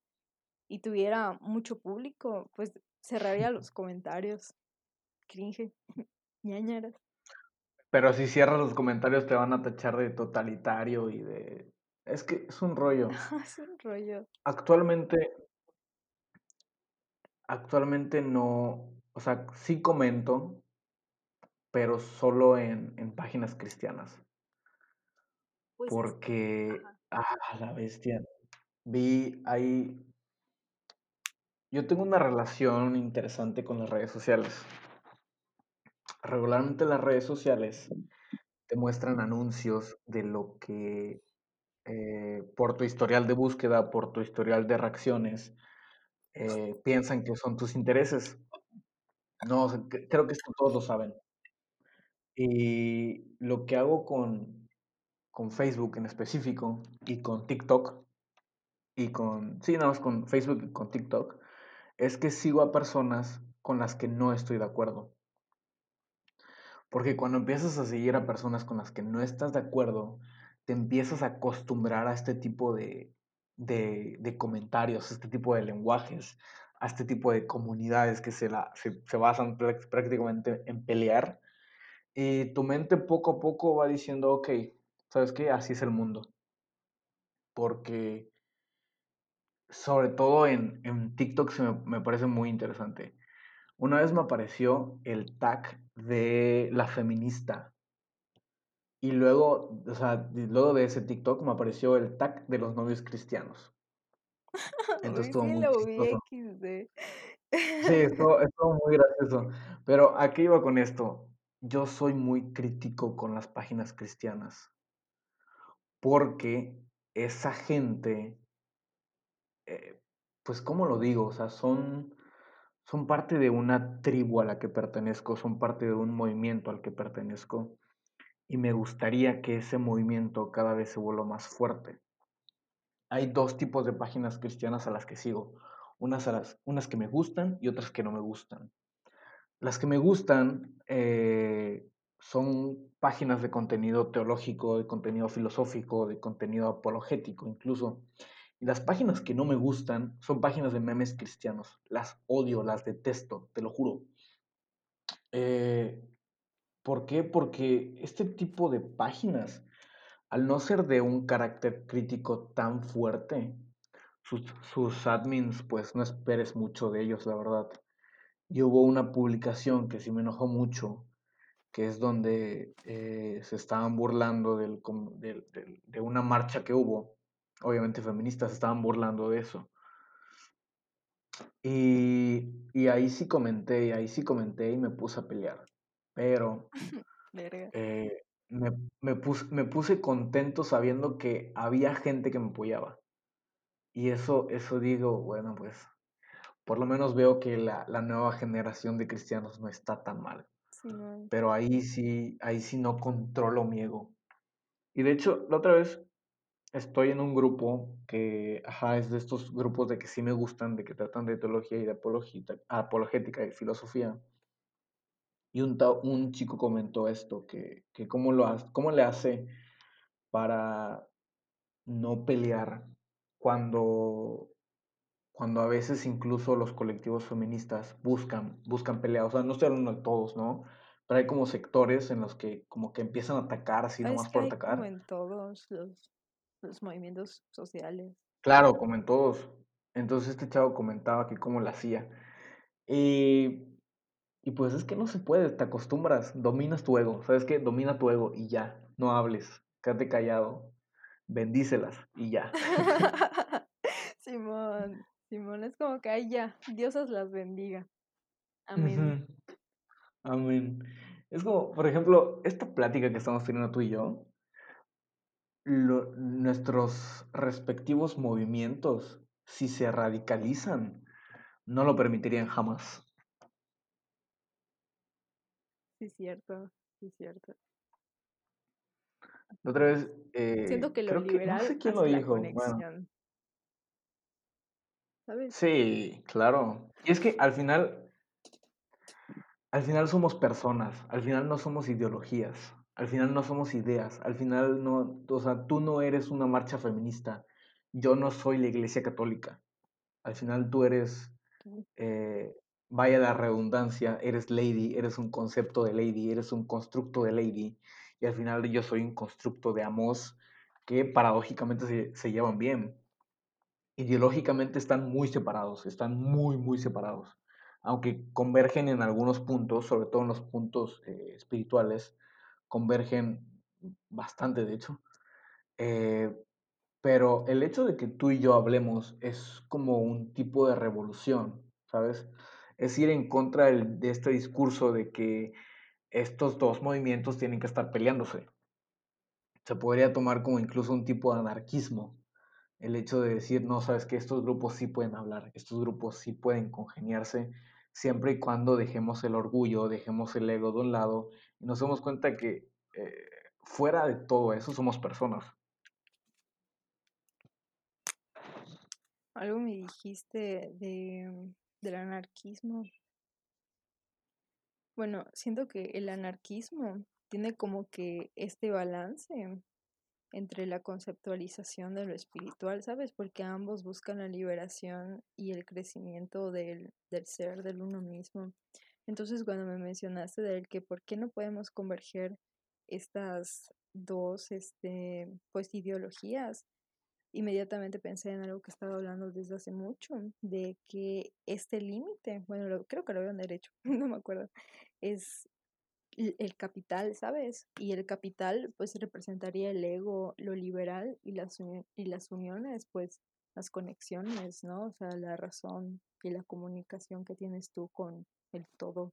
y tuviera mucho público, pues cerraría los comentarios. Cringe. ñañaras. Pero si cierras los comentarios te van a tachar de totalitario y de... Es que es un rollo. es un rollo. Actualmente, actualmente no, o sea, sí comento, pero solo en, en páginas cristianas. Pues es, Porque, ah, la bestia, vi ahí, yo tengo una relación interesante con las redes sociales. Regularmente las redes sociales te muestran anuncios de lo que eh, por tu historial de búsqueda, por tu historial de reacciones, eh, piensan que son tus intereses. No, creo que esto todos lo saben. Y lo que hago con, con Facebook en específico y con TikTok, y con, sí, nada más con Facebook y con TikTok, es que sigo a personas con las que no estoy de acuerdo. Porque cuando empiezas a seguir a personas con las que no estás de acuerdo, te empiezas a acostumbrar a este tipo de, de, comentarios, a este tipo de lenguajes, a este tipo de comunidades que se, la, se, se basan prá- prácticamente en pelear. Y tu mente poco a poco va diciendo, ok, ¿sabes qué? Así es el mundo. Porque sobre todo en, en TikTok se me, me parece muy interesante. Una vez me apareció el tag de la feminista Y luego, o sea, de- luego de ese TikTok me apareció el tag de los novios cristianos. Entonces estuvo sí muy chistoso. XD. Sí, estuvo estuvo muy gracioso. Pero, ¿a qué iba con esto? Yo soy muy crítico con las páginas cristianas. Porque esa gente eh, pues, ¿cómo lo digo? O sea, son son parte de una tribu a la que pertenezco, son parte de un movimiento al que pertenezco, y me gustaría que ese movimiento cada vez se vuelva más fuerte. Hay 2 tipos de páginas cristianas a las que sigo, unas a las unas que me gustan y otras que no me gustan. Las que me gustan, eh, son páginas de contenido teológico, de contenido filosófico, de contenido apologético, incluso. Y las páginas que no me gustan son páginas de memes cristianos. Las odio, las detesto, te lo juro. Eh, ¿por qué? Porque este tipo de páginas, al no ser de un carácter crítico tan fuerte, sus, sus admins, pues no esperes mucho de ellos, la verdad. Y hubo una publicación que sí me enojó mucho, que es donde eh, se estaban burlando del, de una marcha que hubo. Obviamente feministas estaban burlando de eso. Y, y ahí sí comenté, ahí sí comenté y me puse a pelear. Pero eh, me, me, puse, me puse contento sabiendo que había gente que me apoyaba. Y eso, eso digo, bueno, pues por lo menos veo que la, la nueva generación de cristianos no está tan mal. Sí, no. Pero ahí sí, ahí sí no controlo mi ego. Y de hecho, la otra vez estoy en un grupo que, ajá, es de estos grupos de que sí me gustan, de que tratan de teología y de apologética y filosofía. Y un, un chico comentó esto, que, que cómo, lo cómo le hace para no pelear cuando, cuando a veces incluso los colectivos feministas buscan, buscan pelear. O sea, no estoy hablando de todos, ¿no? Pero hay como sectores en los que como que empiezan a atacar así Ah, nomás por atacar. como en todos los, los movimientos sociales. Claro, como en todos. Entonces este chavo comentaba que cómo lo hacía. Y, y pues es que no se puede, te acostumbras, dominas tu ego. ¿Sabes qué? Domina tu ego y ya, no hables, quédate callado, bendícelas y ya. Simón, Simón, es como que ay ya, Diosas las bendiga. Amén. Amén. Es como, por ejemplo, esta plática que estamos teniendo tú y yo, lo, nuestros respectivos movimientos, si se radicalizan, no lo permitirían jamás. Sí, cierto, sí, cierto. La otra vez, eh, Siento que lo creo que, no liberal sé quién lo dijo, bueno. ¿Sabes? sí, claro. Y es que al final, al final somos personas, al final no somos ideologías, al final no somos ideas, al final no, o sea, tú no eres una marcha feminista, yo no soy la iglesia católica, al final tú eres, eh, vaya la redundancia, eres lady, eres un concepto de lady, eres un constructo de lady, y al final yo soy un constructo de Amos que paradójicamente se, llevan bien. Ideológicamente están muy separados, están muy, muy separados. Aunque convergen en algunos puntos, sobre todo en los puntos eh, espirituales, convergen bastante, de hecho. Eh, pero el hecho de que tú y yo hablemos es como un tipo de revolución, ¿sabes? Es ir en contra de este discurso de que estos dos movimientos tienen que estar peleándose. Se podría tomar como incluso un tipo de anarquismo, el hecho de decir, no, sabes que estos grupos sí pueden hablar, estos grupos sí pueden congeniarse, siempre y cuando dejemos el orgullo, dejemos el ego de un lado y nos demos cuenta que eh, fuera de todo eso somos personas. Algo me dijiste de, del anarquismo. Bueno, siento que el anarquismo tiene como que este balance entre la conceptualización de lo espiritual, ¿sabes? Porque ambos buscan la liberación y el crecimiento del, del ser, del uno mismo. Entonces, cuando me mencionaste del que por qué no podemos converger estas dos, este, pues, ideologías, inmediatamente pensé en algo que estaba hablando desde hace mucho, de que este límite, bueno, lo, creo que lo veo derecho, no me acuerdo, es el capital, ¿sabes? Y el capital pues representaría el ego, lo liberal y las, y las uniones pues las conexiones, ¿no? O sea, la razón y la comunicación que tienes tú con el todo.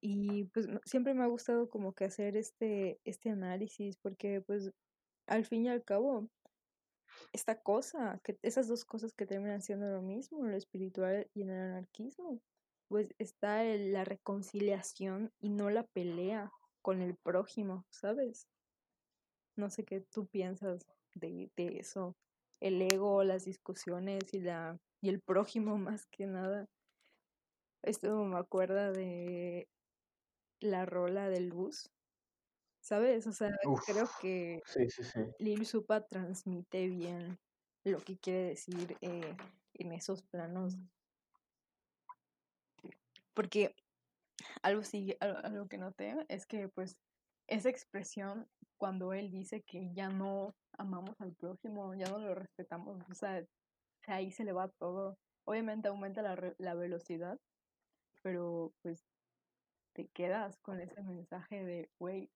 Y pues siempre me ha gustado como que hacer este, este análisis porque pues al fin y al cabo esta cosa, que esas dos cosas que terminan siendo lo mismo, lo espiritual y el anarquismo, pues está la reconciliación y no la pelea con el prójimo, ¿sabes? No sé qué tú piensas de, de eso, el ego, las discusiones y, la, y el prójimo más que nada. Esto me acuerda de la rola del bus, ¿sabes? O sea, creo que Lil Supa transmite bien lo que quiere decir eh, en esos planos. Porque algo sí, algo que noté es que pues esa expresión cuando él dice que ya no amamos al prójimo, ya no lo respetamos, o sea, ahí se le va todo. Obviamente aumenta la, la velocidad, pero pues te quedas con ese mensaje de, güey,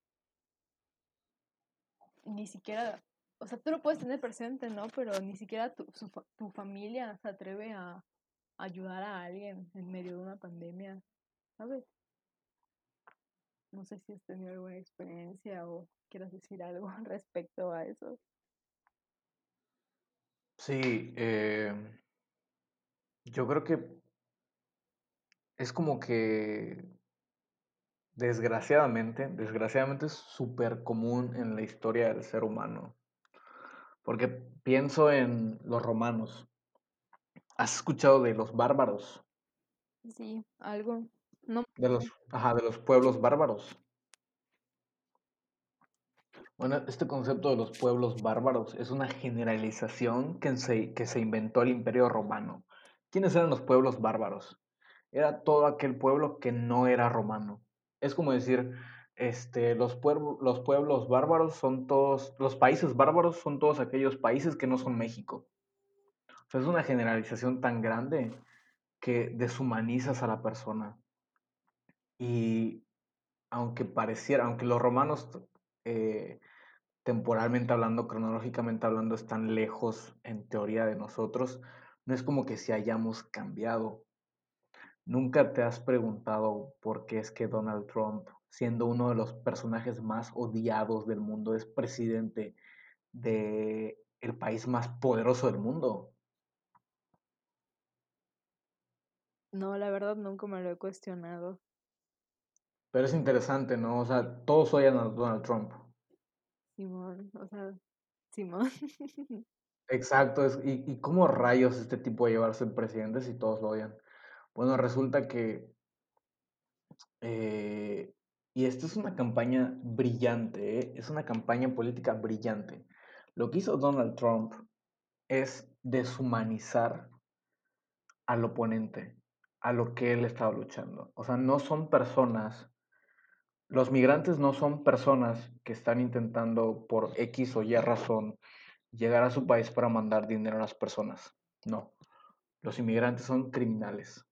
ni siquiera, o sea, tú lo puedes tener presente, ¿no? Pero ni siquiera tu, tu familia se atreve a ayudar a alguien en medio de una pandemia, ¿sabes? No sé si has tenido alguna experiencia o quieras decir algo respecto a eso. Sí, eh, yo creo que es como que desgraciadamente, desgraciadamente es súper común en la historia del ser humano. Porque pienso en los romanos. ¿Has escuchado de los bárbaros? Sí, algo. No. De los, ajá, de los pueblos bárbaros. Bueno, este concepto de los pueblos bárbaros es una generalización que se, que se inventó el Imperio Romano. ¿Quiénes eran los pueblos bárbaros? Era todo aquel pueblo que no era romano. Es como decir, este, los, pueblos, los pueblos bárbaros son todos, los países bárbaros son todos aquellos países que no son México. Es una generalización tan grande que deshumanizas a la persona. Y aunque pareciera, aunque los romanos eh, temporalmente hablando, cronológicamente hablando, están lejos en teoría de nosotros, no es como que si hayamos cambiado. Nunca te has preguntado por qué es que Donald Trump, siendo uno de los personajes más odiados del mundo, es presidente de el país más poderoso del mundo. No, la verdad nunca me lo he cuestionado. Pero es interesante, ¿no? O sea, todos odian a Donald Trump. Simón, o sea, Simón. Exacto, es, y, y cómo rayos este tipo de llevarse el presidente si todos lo odian. Bueno, resulta que, eh, y esto es una campaña brillante, ¿eh? es una campaña política brillante. Lo que hizo Donald Trump es deshumanizar al oponente, a lo que él estaba luchando. O sea, no son personas, los migrantes no son personas que están intentando por X o Y razón llegar a su país para mandar dinero a las personas. No, los inmigrantes son criminales.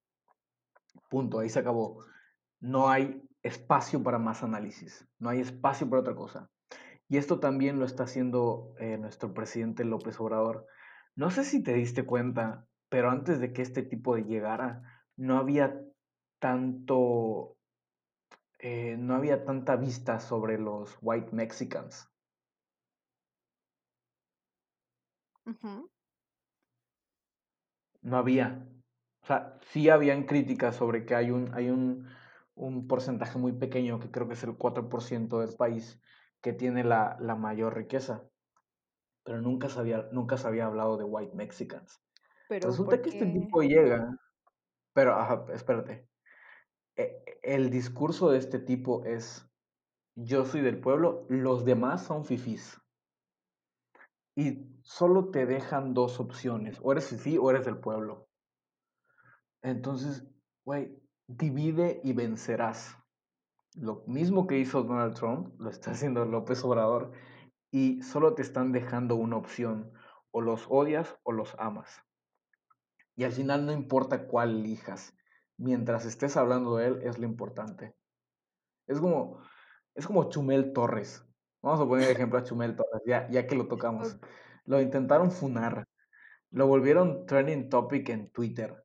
Punto, ahí se acabó. No hay espacio para más análisis, no hay espacio para otra cosa. Y esto también lo está haciendo eh, nuestro presidente López Obrador. No sé si te diste cuenta, pero antes de que este tipo de llegara, no había tanto, eh, no había tanta vista sobre los white Mexicans. No había. Sea, sí habían críticas sobre que hay un, hay un, un porcentaje muy pequeño, que creo que es el 4% del país, que tiene la, la, mayor riqueza. Pero nunca se había, nunca se había hablado de white Mexicans. Pero Resulta que este tipo llega, pero, ajá, espérate. E, el discurso de este tipo es, yo soy del pueblo, los demás son fifís. Y solo te dejan dos opciones, o eres fifí o eres del pueblo. Entonces, güey, divide y vencerás. Lo mismo que hizo Donald Trump, lo está haciendo López Obrador, y solo te están dejando una opción, o los odias o los amas. Y al final no importa cuál elijas, mientras estés hablando de él es lo importante. Es como, es como Chumel Torres. Vamos a poner ejemplo a Chumel Torres, ya, ya que lo tocamos. Lo intentaron funar. Lo volvieron trending topic en Twitter.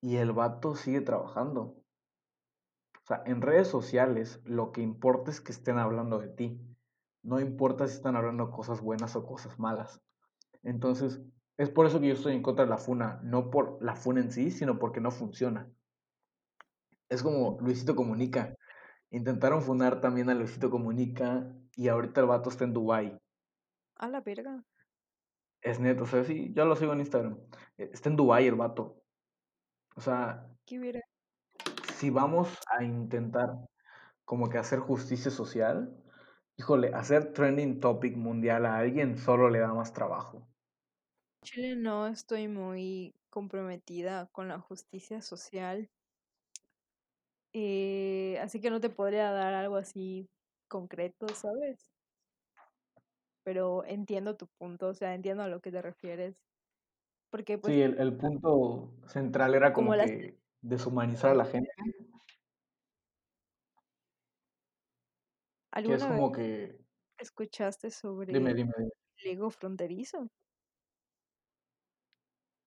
Y el vato sigue trabajando. O sea, en redes sociales lo que importa es que estén hablando de ti. No importa si están hablando cosas buenas o cosas malas. Entonces, es por eso que yo estoy en contra de la funa. No por la funa en sí, sino porque no funciona. Es como Luisito Comunica. Intentaron funar también a Luisito Comunica y ahorita el vato está en Dubai. A la verga. Es neto, o sea, sí, yo lo sigo en Instagram. Eh, Está en Dubai el vato. O sea, si vamos a intentar como que hacer justicia social, híjole, hacer trending topic mundial a alguien solo le da más trabajo. Chile no estoy muy comprometida con la justicia social. Eh, así que no te podría dar algo así concreto, ¿sabes? Pero entiendo tu punto, o sea, entiendo a lo que te refieres. Porque pues Sí, el, el punto central era como como las que deshumanizar a la gente, que es ¿alguna vez como que, escuchaste sobre dime, dime, dime. el ego fronterizo?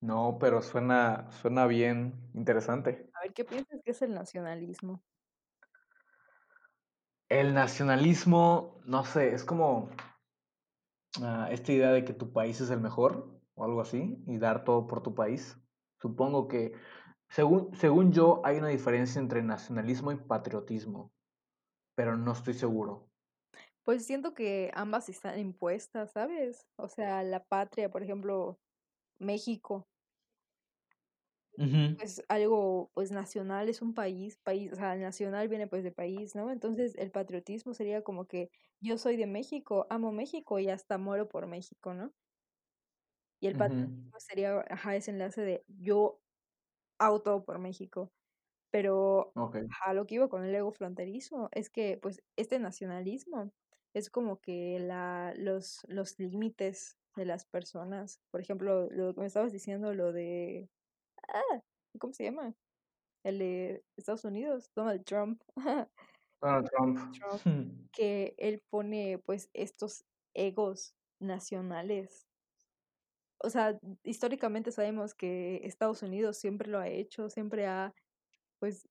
No, pero suena, suena bien interesante. A ver, ¿qué piensas que es el nacionalismo? El nacionalismo, no sé, es como ah, esta idea de que tu país es el mejor o algo así y dar todo por tu país. Supongo que, según, según yo, hay una diferencia entre nacionalismo y patriotismo, pero no estoy seguro. Pues siento que ambas están impuestas, ¿sabes? O sea, la patria, por ejemplo, México, Ujú, es algo pues nacional, es un país, país, o sea, nacional viene pues de país, ¿no? Entonces el patriotismo sería como que yo soy de México, amo México y hasta muero por México, ¿no? Y el patriotismo sería, ajá, ese enlace de yo todo por México. Pero a lo que iba con el ego fronterizo es que pues este nacionalismo es como que la, los, los límites de las personas. Por ejemplo, lo que me estabas diciendo, lo de... Ah, ¿cómo se llama? El de Estados Unidos, Donald Trump. Donald Trump. Trump, que él pone pues estos egos nacionales. O sea, históricamente sabemos que Estados Unidos siempre lo ha hecho, siempre ha pues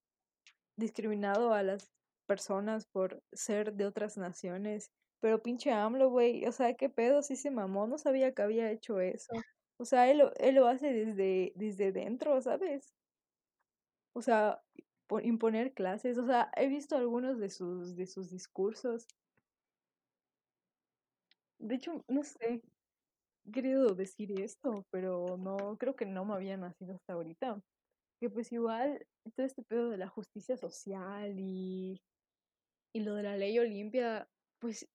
discriminado a las personas por ser de otras naciones. Pero pinche AMLO, güey, o sea, qué pedo, sí se mamó, no sabía que había hecho eso. O sea, él, lo- él lo hace desde, desde dentro, ¿sabes? O sea, po- imponer clases. O sea, he visto algunos de sus, de sus discursos. De hecho, no sé, querido decir esto, pero no, creo que no me había nacido hasta ahorita. Que pues igual, todo este pedo de la justicia social y y lo de la ley Olimpia, pues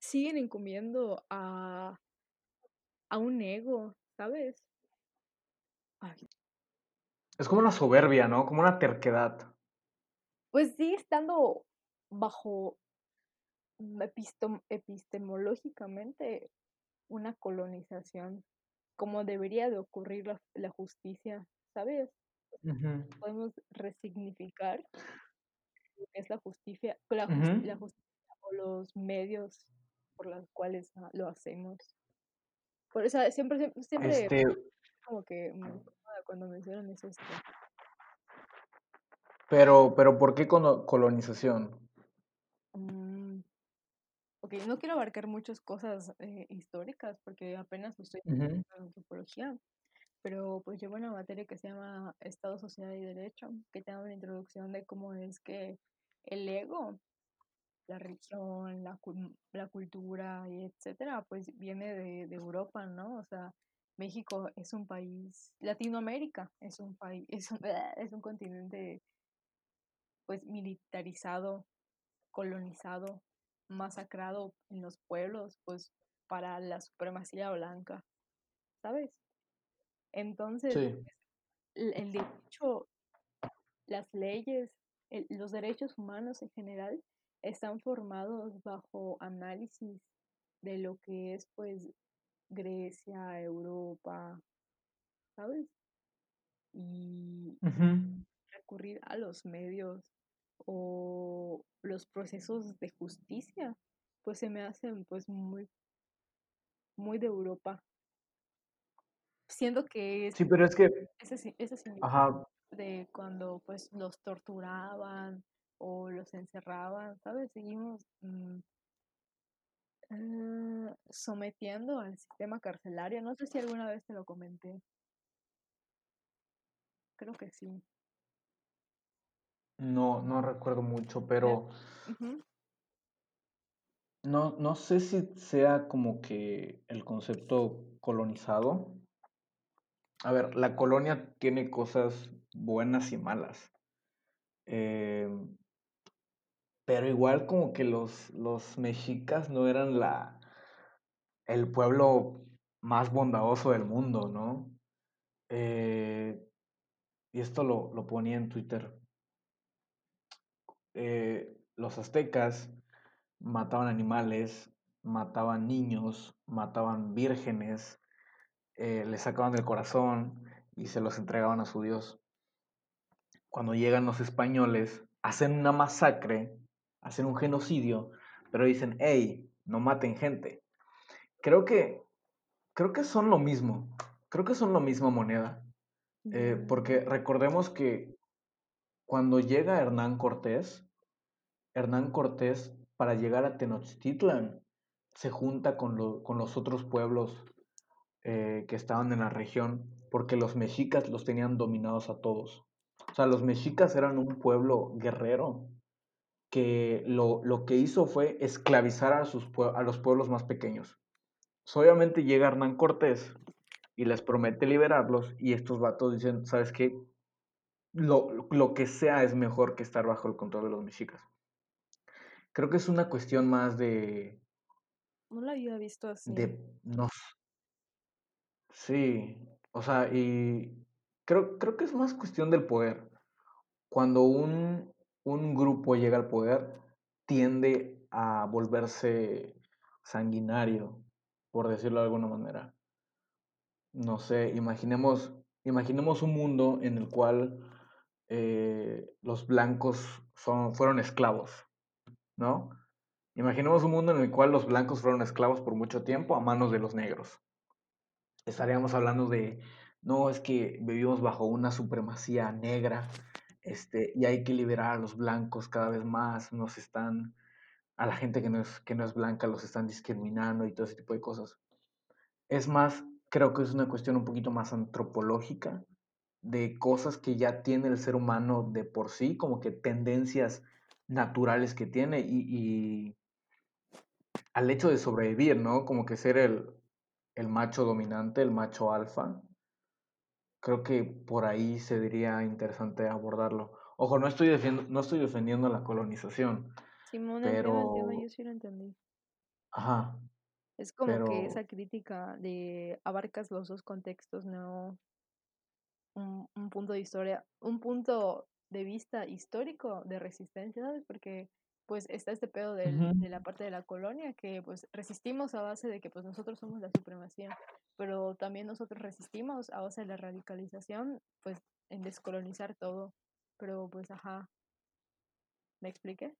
siguen encomiendo a, a un ego, ¿sabes? Ay, Es como una soberbia, ¿no? Como una terquedad. Pues sigue estando bajo epistemológicamente una colonización, como debería de ocurrir la, la justicia, ¿sabes? Podemos resignificar lo que es la justicia, la, justicia o los medios por los cuales ah, lo hacemos. Por eso siempre, siempre, siempre Este, como que me cuando mencionan eso. esto. pero, pero ¿por qué colonización? Mm, ok, no quiero abarcar muchas cosas eh, históricas porque apenas estoy Ujú, en antropología, pero pues llevo una materia que se llama Estado, Sociedad y Derecho, que te da una introducción de cómo es que el ego, la religión, la, la cultura y etcétera, pues viene de, de Europa, ¿no? O sea, México es un país, Latinoamérica es un país, es un, es un continente pues militarizado, colonizado, masacrado en los pueblos, pues para la supremacía blanca, ¿sabes? Entonces, Sí. el, el derecho, las leyes, el- los derechos humanos en general están formados bajo análisis de lo que es pues Grecia, Europa, ¿sabes? Y recurrir a los medios o los procesos de justicia, pues se me hacen pues muy muy de Europa. Siento que es Sí, pero es que, ese, ese ajá, de cuando pues los torturaban o los encerraban, ¿sabes? Seguimos mm, eh, sometiendo al sistema carcelario. No sé si alguna vez te lo comenté. Creo que sí. No, no recuerdo mucho, pero no, no sé si sea como que el concepto colonizado. A ver, la colonia tiene cosas buenas y malas. eh, pero igual como que los, los mexicas no eran la, el pueblo más bondadoso del mundo, ¿no? Eh, y esto lo, lo ponía en Twitter. Eh, los aztecas mataban animales, mataban niños, mataban vírgenes, eh, les sacaban el corazón y se los entregaban a su dios. Cuando llegan los españoles, hacen una masacre, hacen un genocidio, pero dicen, hey, no maten gente. Creo que, creo que son lo mismo, creo que son la misma moneda, Eh, porque recordemos que cuando llega Hernán Cortés, Hernán Cortés, para llegar a Tenochtitlan, se junta con, lo- con los otros pueblos eh, que estaban en la región, porque los mexicas los tenían dominados a todos. O sea, los mexicas eran un pueblo guerrero que lo, lo que hizo fue esclavizar a, sus, a los pueblos más pequeños. Obviamente llega Hernán Cortés y les promete liberarlos y estos vatos dicen, ¿sabes qué? Lo, lo que sea es mejor que estar bajo el control de los mexicas. Creo que es una cuestión más de, no lo había visto así. de, no Sí, o sea, y creo, creo que es más cuestión del poder. Cuando un, un grupo llega al poder, tiende a volverse sanguinario, por decirlo de alguna manera. No sé, imaginemos, imaginemos un mundo en el cual eh, los blancos son, fueron esclavos, ¿no? Imaginemos un mundo en el cual los blancos fueron esclavos por mucho tiempo a manos de los negros. estaríamos hablando de, no, es que vivimos bajo una supremacía negra, este, y hay que liberar a los blancos cada vez más, nos están, a la gente que no es, que no es blanca los están discriminando y todo ese tipo de cosas. Es más, creo que es una cuestión un poquito más antropológica, de cosas que ya tiene el ser humano de por sí, como que tendencias naturales que tiene y, y al hecho de sobrevivir, ¿no? Como que ser el, el macho dominante, el macho alfa, creo que por ahí se diría interesante abordarlo. Ojo, no estoy, no estoy defendiendo la colonización, Simón, entiendo, yo pero, sí lo entendí. ajá, Es como que pero, esa crítica de abarcas los dos contextos, no un, un punto de historia, un punto de vista histórico de resistencia, ¿sabes? Porque pues está este pedo del, de la parte de la colonia que pues resistimos a base de que pues nosotros somos la supremacía, pero también nosotros resistimos a base de la radicalización, pues en descolonizar todo, pero pues ajá, ¿me expliqué?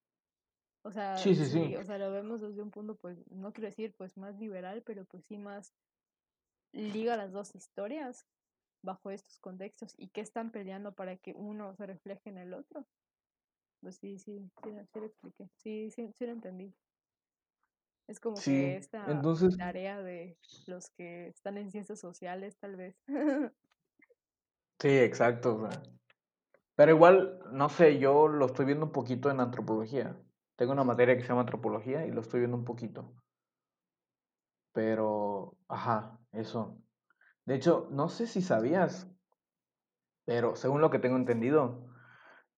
O sea, sí, sí, sí, sí, o sea, lo vemos desde un punto, pues, no quiero decir, pues, más liberal, pero pues sí más liga las dos historias bajo estos contextos y qué están peleando para que uno se refleje en el otro. Pues sí, sí, sí, sí lo expliqué. Sí, sí, sí lo entendí. Es como que esta Entonces, tarea de los que están en ciencias sociales, tal vez. sí, exacto. o sea, Pero igual, no sé, yo lo estoy viendo un poquito en antropología. Tengo una materia que se llama antropología y lo estoy viendo un poquito. Pero, ajá, eso. De hecho, no sé si sabías, pero según lo que tengo entendido,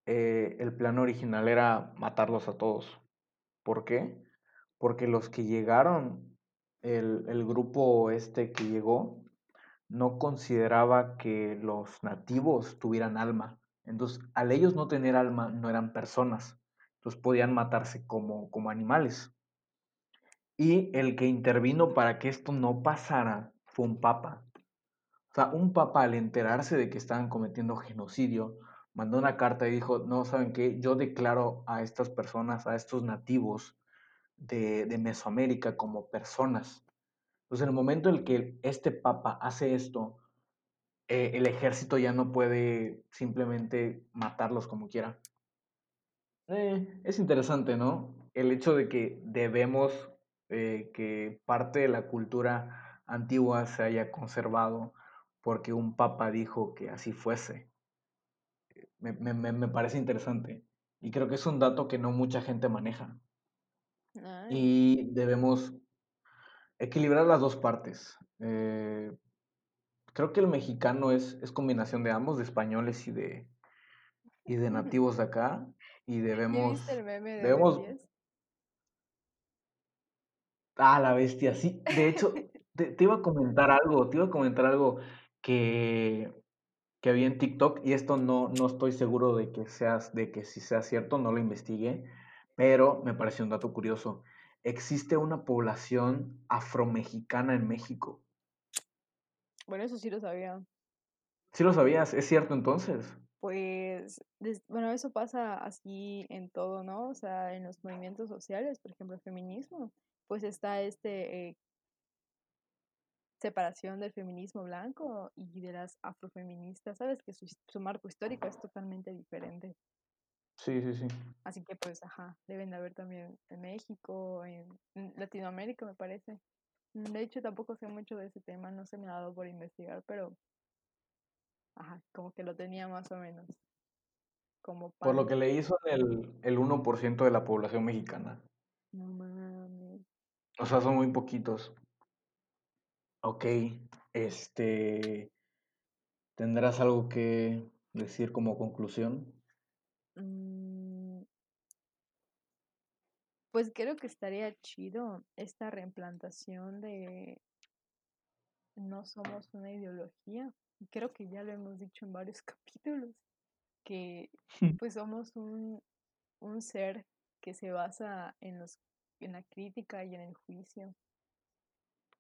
eh, el plan original era matarlos a todos. ¿Por qué? Porque los que llegaron, el, el grupo este que llegó, no consideraba que los nativos tuvieran alma. Entonces, al ellos no tener alma, no eran personas. Entonces podían matarse como, como animales. Y el que intervino para que esto no pasara fue un papa. O sea, un papa al enterarse de que estaban cometiendo genocidio, mandó una carta y dijo, no, ¿saben qué? Yo declaro a estas personas, a estos nativos de, de Mesoamérica como personas. Entonces, en el momento en el que este papa hace esto, eh, el ejército ya no puede simplemente matarlos como quiera. Eh, es interesante, ¿no? El hecho de que debemos eh, que parte de la cultura antigua se haya conservado porque un papa dijo que así fuese. Me, me, me parece interesante. Y creo que es un dato que no mucha gente maneja. Ay, Y debemos equilibrar las dos partes. Eh, creo que el mexicano es, es combinación de ambos, de españoles y de, y de nativos de acá. Y ¿Ya debemos, el meme de Ben debemos, 10? ah, la bestia, sí. De hecho, te, te iba a comentar algo, te iba a comentar algo que, que había en TikTok y esto no, no estoy seguro de que, seas, de que si sea cierto, no lo investigué, pero me pareció un dato curioso. Existe una población afromexicana en México. Bueno, eso sí lo sabía. ¿Sí lo sabías? ¿Es cierto entonces? Pues, des- bueno, eso pasa así en todo, ¿no? O sea, en los movimientos sociales, por ejemplo, el feminismo, pues está este eh, separación del feminismo blanco y de las afrofeministas, ¿sabes? Que su, su marco histórico es totalmente diferente. Sí, sí, sí. Así que, pues, ajá, deben de haber también en México, en, en Latinoamérica, me parece. De hecho, tampoco sé mucho de ese tema, no se me ha dado por investigar, pero, ajá, como que lo tenía más o menos como Por lo que leí son el, el 1% de la población mexicana. No mames. O sea, son muy poquitos. Ok, este, ¿tendrás algo que decir como conclusión? Mm, pues creo que estaría chido esta reimplantación de no somos una ideología. Creo que ya lo hemos dicho en varios capítulos, que pues somos un, un ser que se basa en los, en la crítica y en el juicio.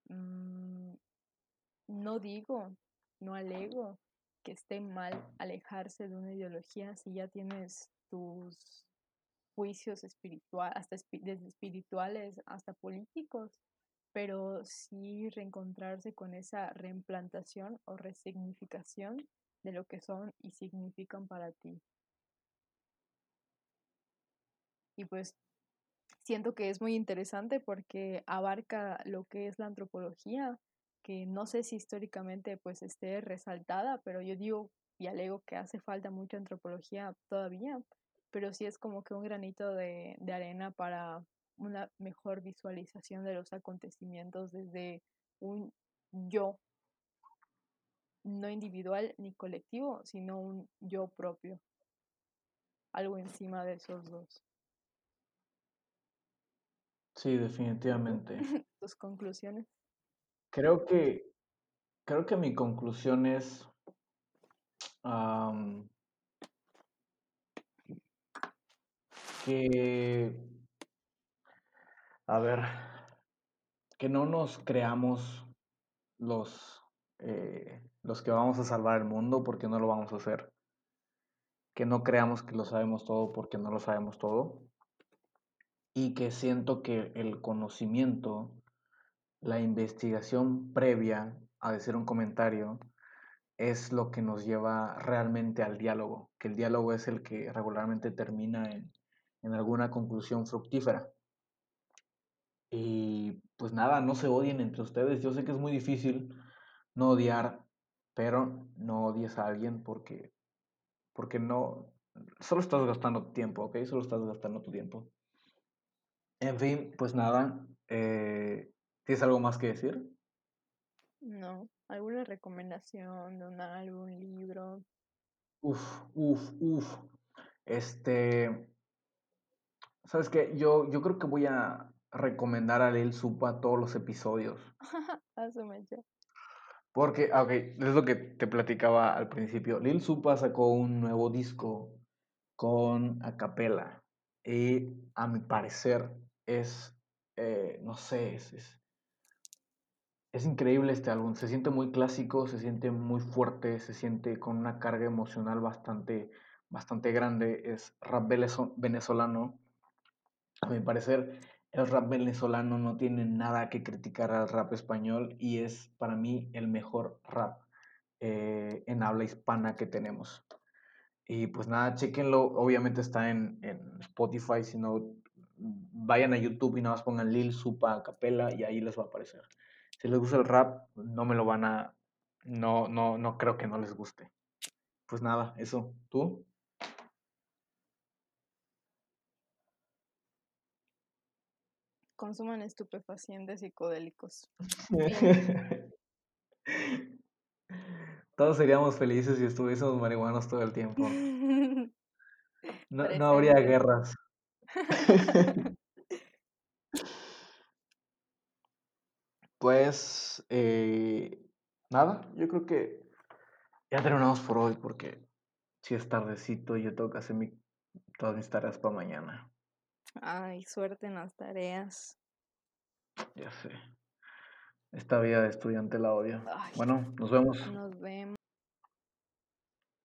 Mm, no digo, no alego que esté mal alejarse de una ideología si ya tienes tus juicios espirituales, hasta desde espirituales hasta políticos, pero sí reencontrarse con esa reimplantación o resignificación de lo que son y significan para ti. Y pues siento que es muy interesante porque abarca lo que es la antropología, que no sé si históricamente pues esté resaltada, pero yo digo y alego que hace falta mucha antropología todavía, pero sí es como que un granito de, de arena para una mejor visualización de los acontecimientos desde un yo, no individual ni colectivo, sino un yo propio, algo encima de esos dos. Sí, definitivamente. ¿Tus conclusiones? Creo que, creo que mi conclusión es am, que, a ver, que no nos creamos los, eh, los que vamos a salvar el mundo porque no lo vamos a hacer. Que no creamos que lo sabemos todo porque no lo sabemos todo. Y que siento que el conocimiento, la investigación previa a decir un comentario, es lo que nos lleva realmente al diálogo, que el diálogo es el que regularmente termina en, en alguna conclusión fructífera. Y pues nada, no se odien entre ustedes. Yo sé que es muy difícil no odiar, pero no odies a alguien porque, porque no, solo estás gastando tiempo, ¿ok? Solo estás gastando tu tiempo. En fin, pues nada, eh, ¿tienes algo más que decir? No, ¿alguna recomendación de un álbum, libro? Uf, uf, uf. Este, ¿sabes qué? Yo, yo creo que voy a recomendar a Lil Supa todos los episodios. Asume ya. Porque, ah, ok, es lo que te platicaba al principio. Lil Supa sacó un nuevo disco con acapela. Y a mi parecer es, eh, no sé, es, es, increíble este álbum. Se siente muy clásico, se siente muy fuerte, se siente con una carga emocional bastante, bastante grande. Es rap venezo- venezolano. A mi parecer el rap venezolano no tiene nada que criticar al rap español y es para mí el mejor rap eh, en habla hispana que tenemos. Y pues nada, chequenlo. Obviamente está en, en Spotify. Si no, vayan a YouTube y nada más pongan Lil Supa Capela y ahí les va a aparecer. Si les gusta el rap, no me lo van a. No, no, no creo que no les guste. Pues nada, eso. ¿Tú? Consuman estupefacientes psicodélicos. Todos seríamos felices si estuviésemos marihuanos todo el tiempo. No, no habría guerras. Pues eh, nada, yo creo que ya terminamos por hoy porque si es tardecito y yo tengo que hacer mi, todas mis tareas para mañana. Ay, suerte en las tareas. Ya sé. Esta vida de estudiante la odio. Ay. Bueno, nos vemos. Nos vemos.